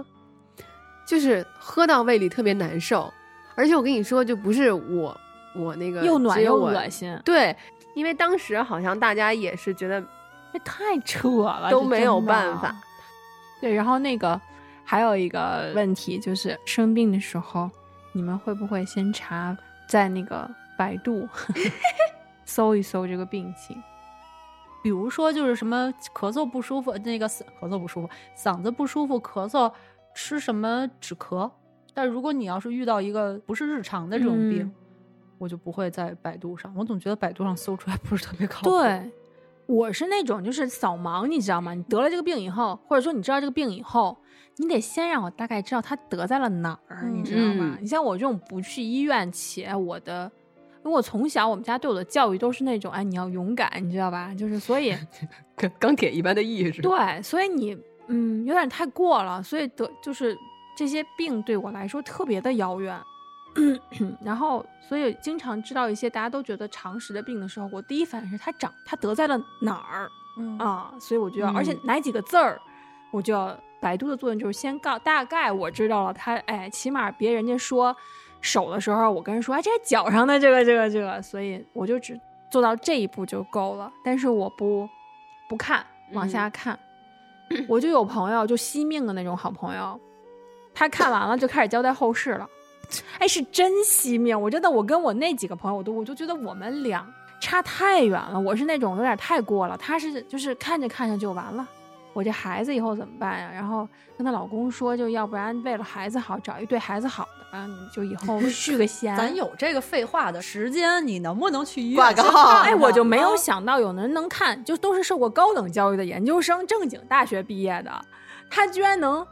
Speaker 1: 就是喝到胃里特别难受。而且我跟你说，就不是我我那个
Speaker 2: 又暖又恶心，
Speaker 1: 对，因为当时好像大家也是觉得
Speaker 2: 这太扯了，
Speaker 1: 都没有办法。
Speaker 2: 对，然后那个还有一个问题就是生病的时候，你们会不会先查在那个百度 搜一搜这个病情。
Speaker 4: 比如说就是什么咳嗽不舒服，那个嗓咳嗽不舒服，嗓子不舒服，咳嗽吃什么止咳。但如果你要是遇到一个不是日常的这种病，
Speaker 2: 嗯
Speaker 4: 我就不会在百度上。我总觉得百度上搜出来不是特别靠谱。
Speaker 2: 对，我是那种就是扫盲，你知道吗？你得了这个病以后，或者说你知道这个病以后，你得先让我大概知道他得在了哪儿，你知道吗？
Speaker 1: 嗯
Speaker 2: 你像我这种不去医院且我的。因为我从小我们家对我的教育都是那种，哎，你要勇敢，你知道吧？就是所以，
Speaker 1: 跟钢铁一般的意志。
Speaker 2: 对，所以你嗯有点太过了，所以得就是这些病对我来说特别的遥远。然后，所以经常知道一些大家都觉得常识的病的时候，我第一反应是他长他得在了哪儿
Speaker 4: 嗯
Speaker 2: 啊？所以我就要，而且
Speaker 1: 嗯
Speaker 2: 哪几个字儿，我就要百度的作用就是先告大概我知道了他，哎，起码别人家说手的时候，我跟人说，哎，这是脚上的这个这个这个，所以我就只做到这一步就够了。但是我不不看，往下看。我就有朋友就惜命的那种好朋友，他看完了就开始交代后事了。哎，是真惜命！我真的，我跟我那几个朋友，我都我就觉得我们俩差太远了。我是那种有点太过了，他是就是看着看着就完了。我这孩子以后怎么办呀？然后跟她老公说，就要不然为了孩子好，找一对孩子好的吧，你就以后 续个弦。
Speaker 4: 咱有这个废话的时间，你能不能去医院
Speaker 1: 挂个号
Speaker 4: 看
Speaker 2: 哎，我就没有想到有人能看，就都是受过高等教育的研究生，正经大学毕业的，他居然能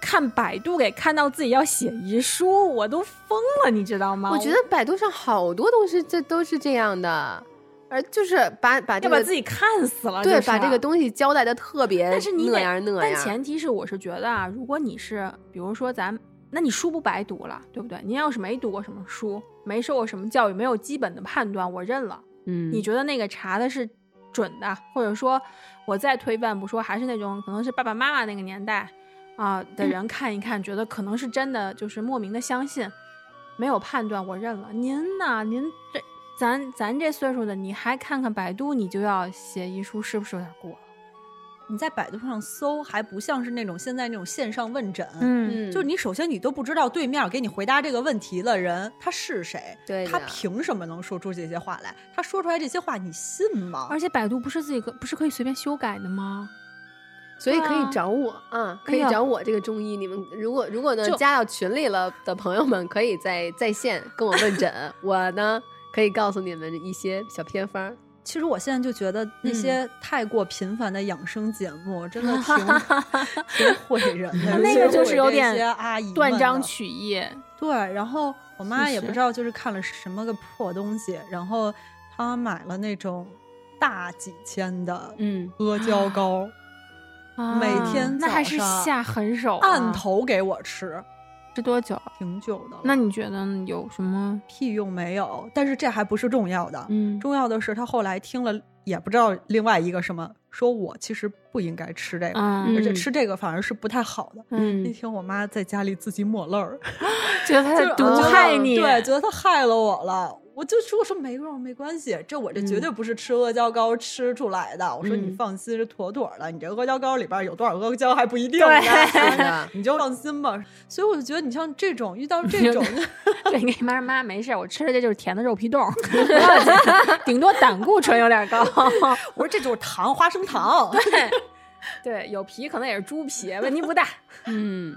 Speaker 2: 看百度给看到自己要写遗书，我都疯了，你知道吗？
Speaker 1: 我觉得百度上好多东西这都是这样的，而就是把把这个
Speaker 2: 要把自己看死了，
Speaker 1: 对把这个东西交代的特别
Speaker 2: 但是你得但
Speaker 1: 样那样。
Speaker 2: 前提是，我是觉得啊，如果你是，比如说咱，那你书不白读了，对不对？您要是没读过什么书，没受过什么教育，没有基本的判断，我认了。
Speaker 1: 嗯，
Speaker 2: 你觉得那个查的是准的，或者说，我再退一万步说，还是那种可能是爸爸妈妈那个年代啊、的人看一看，觉得可能是真的，就是莫名的相信，没有判断，我认了。您呢？您这咱咱这岁数的，你还看看百度，你就要写遗书，是不是有点过了？
Speaker 4: 你在百度上搜，还不像是那种现在那种线上问诊。
Speaker 2: 嗯
Speaker 1: 嗯，
Speaker 4: 就是你首先你都不知道对面给你回答这个问题的人他是谁，他
Speaker 1: 对他
Speaker 4: 凭什么能说出这些话来？他说出来这些话你信吗？
Speaker 2: 而且百度不是自己可不是可以随便修改的吗？
Speaker 1: 所以可以找我啊，可以找我这个中医。你们如果如果呢加到群里了的朋友们，可以在在线跟我问诊，我呢可以告诉你们一些小偏方。
Speaker 4: 其实我现在就觉得那
Speaker 2: 嗯
Speaker 4: 些太过频繁的养生节目真的挺 挺毁人的，
Speaker 2: 那个就是有点
Speaker 4: 阿姨
Speaker 2: 断章取义。
Speaker 4: 对，然后我妈也不知道就是看了什么个破东西，然后她买了那种大几千的
Speaker 1: 嗯，
Speaker 4: 阿胶膏，每
Speaker 2: 啊
Speaker 4: 天
Speaker 2: 那还是下狠手、啊，
Speaker 4: 按头给我吃，
Speaker 2: 吃多久？
Speaker 4: 挺久的。
Speaker 2: 那你觉得有什么？
Speaker 4: 屁用没有？但是这还不是重要的，
Speaker 2: 嗯，
Speaker 4: 重要的是他后来听了也不知道另外一个什么，说我其实不应该吃这个，
Speaker 2: 嗯
Speaker 4: 而且吃这个反而是不太好的。
Speaker 2: 嗯
Speaker 4: 那天我妈在家里自己抹泪儿，
Speaker 2: 觉得他在 毒害你，
Speaker 4: 对，觉得他害了我了。我就说我说没用没关系，这我这绝对不是吃阿胶糕吃出来的。我说你
Speaker 1: 嗯
Speaker 4: 放心，是妥妥的。你这阿胶糕里边有多少阿胶还不一定呢，你就放心吧。所以我就觉得你像这种遇到这种，
Speaker 2: 对，你跟妈说妈没事，我吃的这就是甜的肉皮冻，顶多胆固醇有点高。
Speaker 4: 我说这就是糖，花生糖。
Speaker 2: 对，对，有皮可能也是猪皮，问题不大。
Speaker 1: 嗯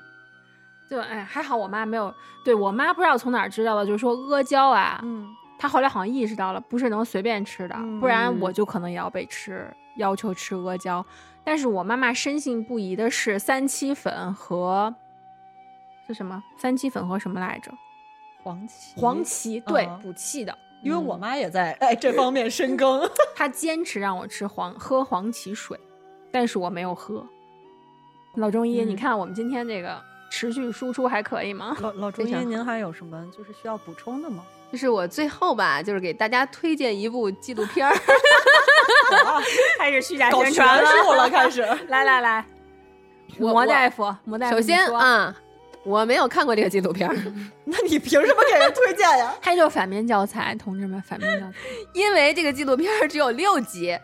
Speaker 2: 就哎，还好我妈没有，对我妈不知道从哪儿知道的，就是说阿胶啊，
Speaker 4: 嗯，
Speaker 2: 她后来好像意识到了，不是能随便吃的，
Speaker 4: 嗯
Speaker 2: 不然我就可能也要被吃，要求吃阿胶。但是我妈妈深信不疑的是三七粉和是什么？三七粉和什么来着？
Speaker 4: 黄芪，
Speaker 2: 黄芪，对，
Speaker 4: 啊
Speaker 2: 补气的。
Speaker 4: 因为我妈也在哎这方面深耕。
Speaker 2: 她坚持让我吃黄喝黄芪水，但是我没有喝。老中医，
Speaker 1: 嗯
Speaker 2: 你看我们今天这个持续输出还可以吗？
Speaker 4: 老老中医，您还有什么就是需要补充的吗？
Speaker 1: 就是我最后吧，就是给大家推荐一部纪录片儿，
Speaker 2: 开始虚假宣传
Speaker 4: 术了，开始。
Speaker 2: 来来来，魔大夫，魔大夫，
Speaker 1: 首先啊，我没有看过这个纪录片儿，
Speaker 4: 那你凭什么给人推荐呀？
Speaker 2: 它就是反面教材，同志们，反面教材。
Speaker 1: 因为这个纪录片儿只有六集。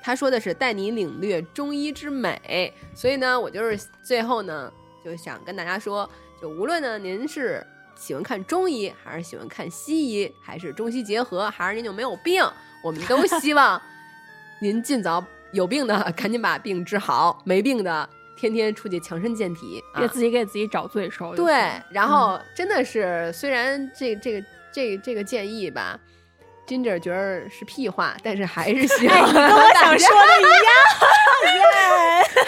Speaker 1: 他说的是带你领略中医之美，所以呢，我就是最后呢就想跟大家说，就无论呢您是喜欢看中医，还是喜欢看西医，还是中西结合，还是您就没有病，我们都 希望您尽早有病的赶紧把病治好，没病的天天出去强身健体，啊
Speaker 2: 别自己给自己找罪受。
Speaker 1: 对，然后真的是，虽然这这个这这个建议吧，Ginger 觉得是屁话，但是还是希望
Speaker 2: 跟我想说的一样，耶，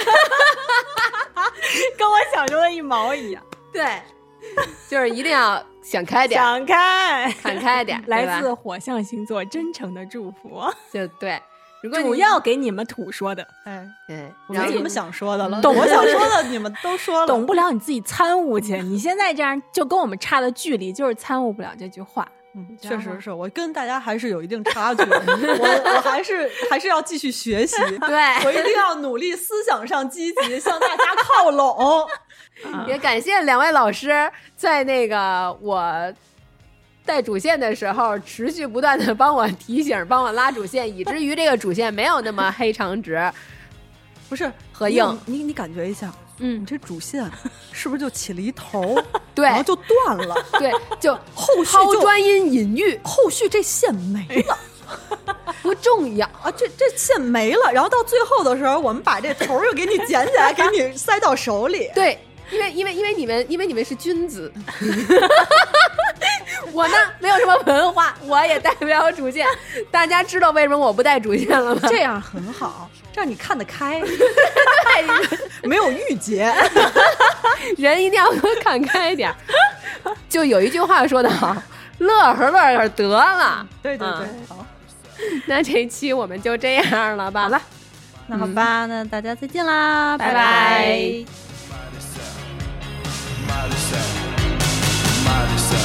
Speaker 2: 跟我想说的一毛一样。
Speaker 1: 对，就是一定要想开点，
Speaker 2: 想开，
Speaker 1: 看开点
Speaker 2: 来自火象星座真诚的祝福，
Speaker 1: 就对。如果你
Speaker 2: 主要给你们土说的，
Speaker 3: 哎，
Speaker 1: 对，
Speaker 3: 没什么想说的了，
Speaker 2: 懂
Speaker 3: 我想说的 你们都说了，
Speaker 2: 懂不了你自己参悟去。你现在这样就跟我们差的距离，就是参悟不了这句话。
Speaker 3: 嗯，确实是我跟大家还是有一定差距，我我还是还是要继续学习，
Speaker 1: 对
Speaker 3: 我一定要努力思想上积极，向大家靠拢。
Speaker 1: 也感谢两位老师在那个我带主线的时候，持续不断的帮我提醒、帮我拉主线，以至于这个主线没有那么黑长直
Speaker 3: 不是
Speaker 1: 和
Speaker 3: 你有
Speaker 1: 硬。
Speaker 3: 你你感觉一下，你
Speaker 1: 嗯，
Speaker 3: 这主线是不是就起了一头儿，
Speaker 1: 对
Speaker 3: 然后就断了？
Speaker 1: 对，就
Speaker 3: 后续就
Speaker 1: 抛砖引引玉
Speaker 3: 后续这线没了
Speaker 1: 不重要。
Speaker 3: 啊，这这线没了，然后到最后的时候，我们把这头儿又给你捡起来，给你塞到手里。
Speaker 1: 对，因为因为因为你们因为你们是君子，我呢没有什么文化，我也带不了主见。大家知道为什么我不带主见了吗？
Speaker 3: 这样很好，这样你看得开，没有郁结。
Speaker 1: 人一定要看开点儿。就有一句话说的好，乐呵乐呵得了。
Speaker 3: 对对对，
Speaker 1: 嗯
Speaker 3: 好，
Speaker 1: 那这一期我们就这样了吧？好了，
Speaker 3: 那好吧，那大家再见啦，
Speaker 1: 拜
Speaker 3: 拜
Speaker 1: 拜
Speaker 6: Marissa, Marissa,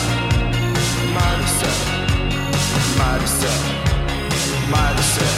Speaker 6: Marissa, Marissa.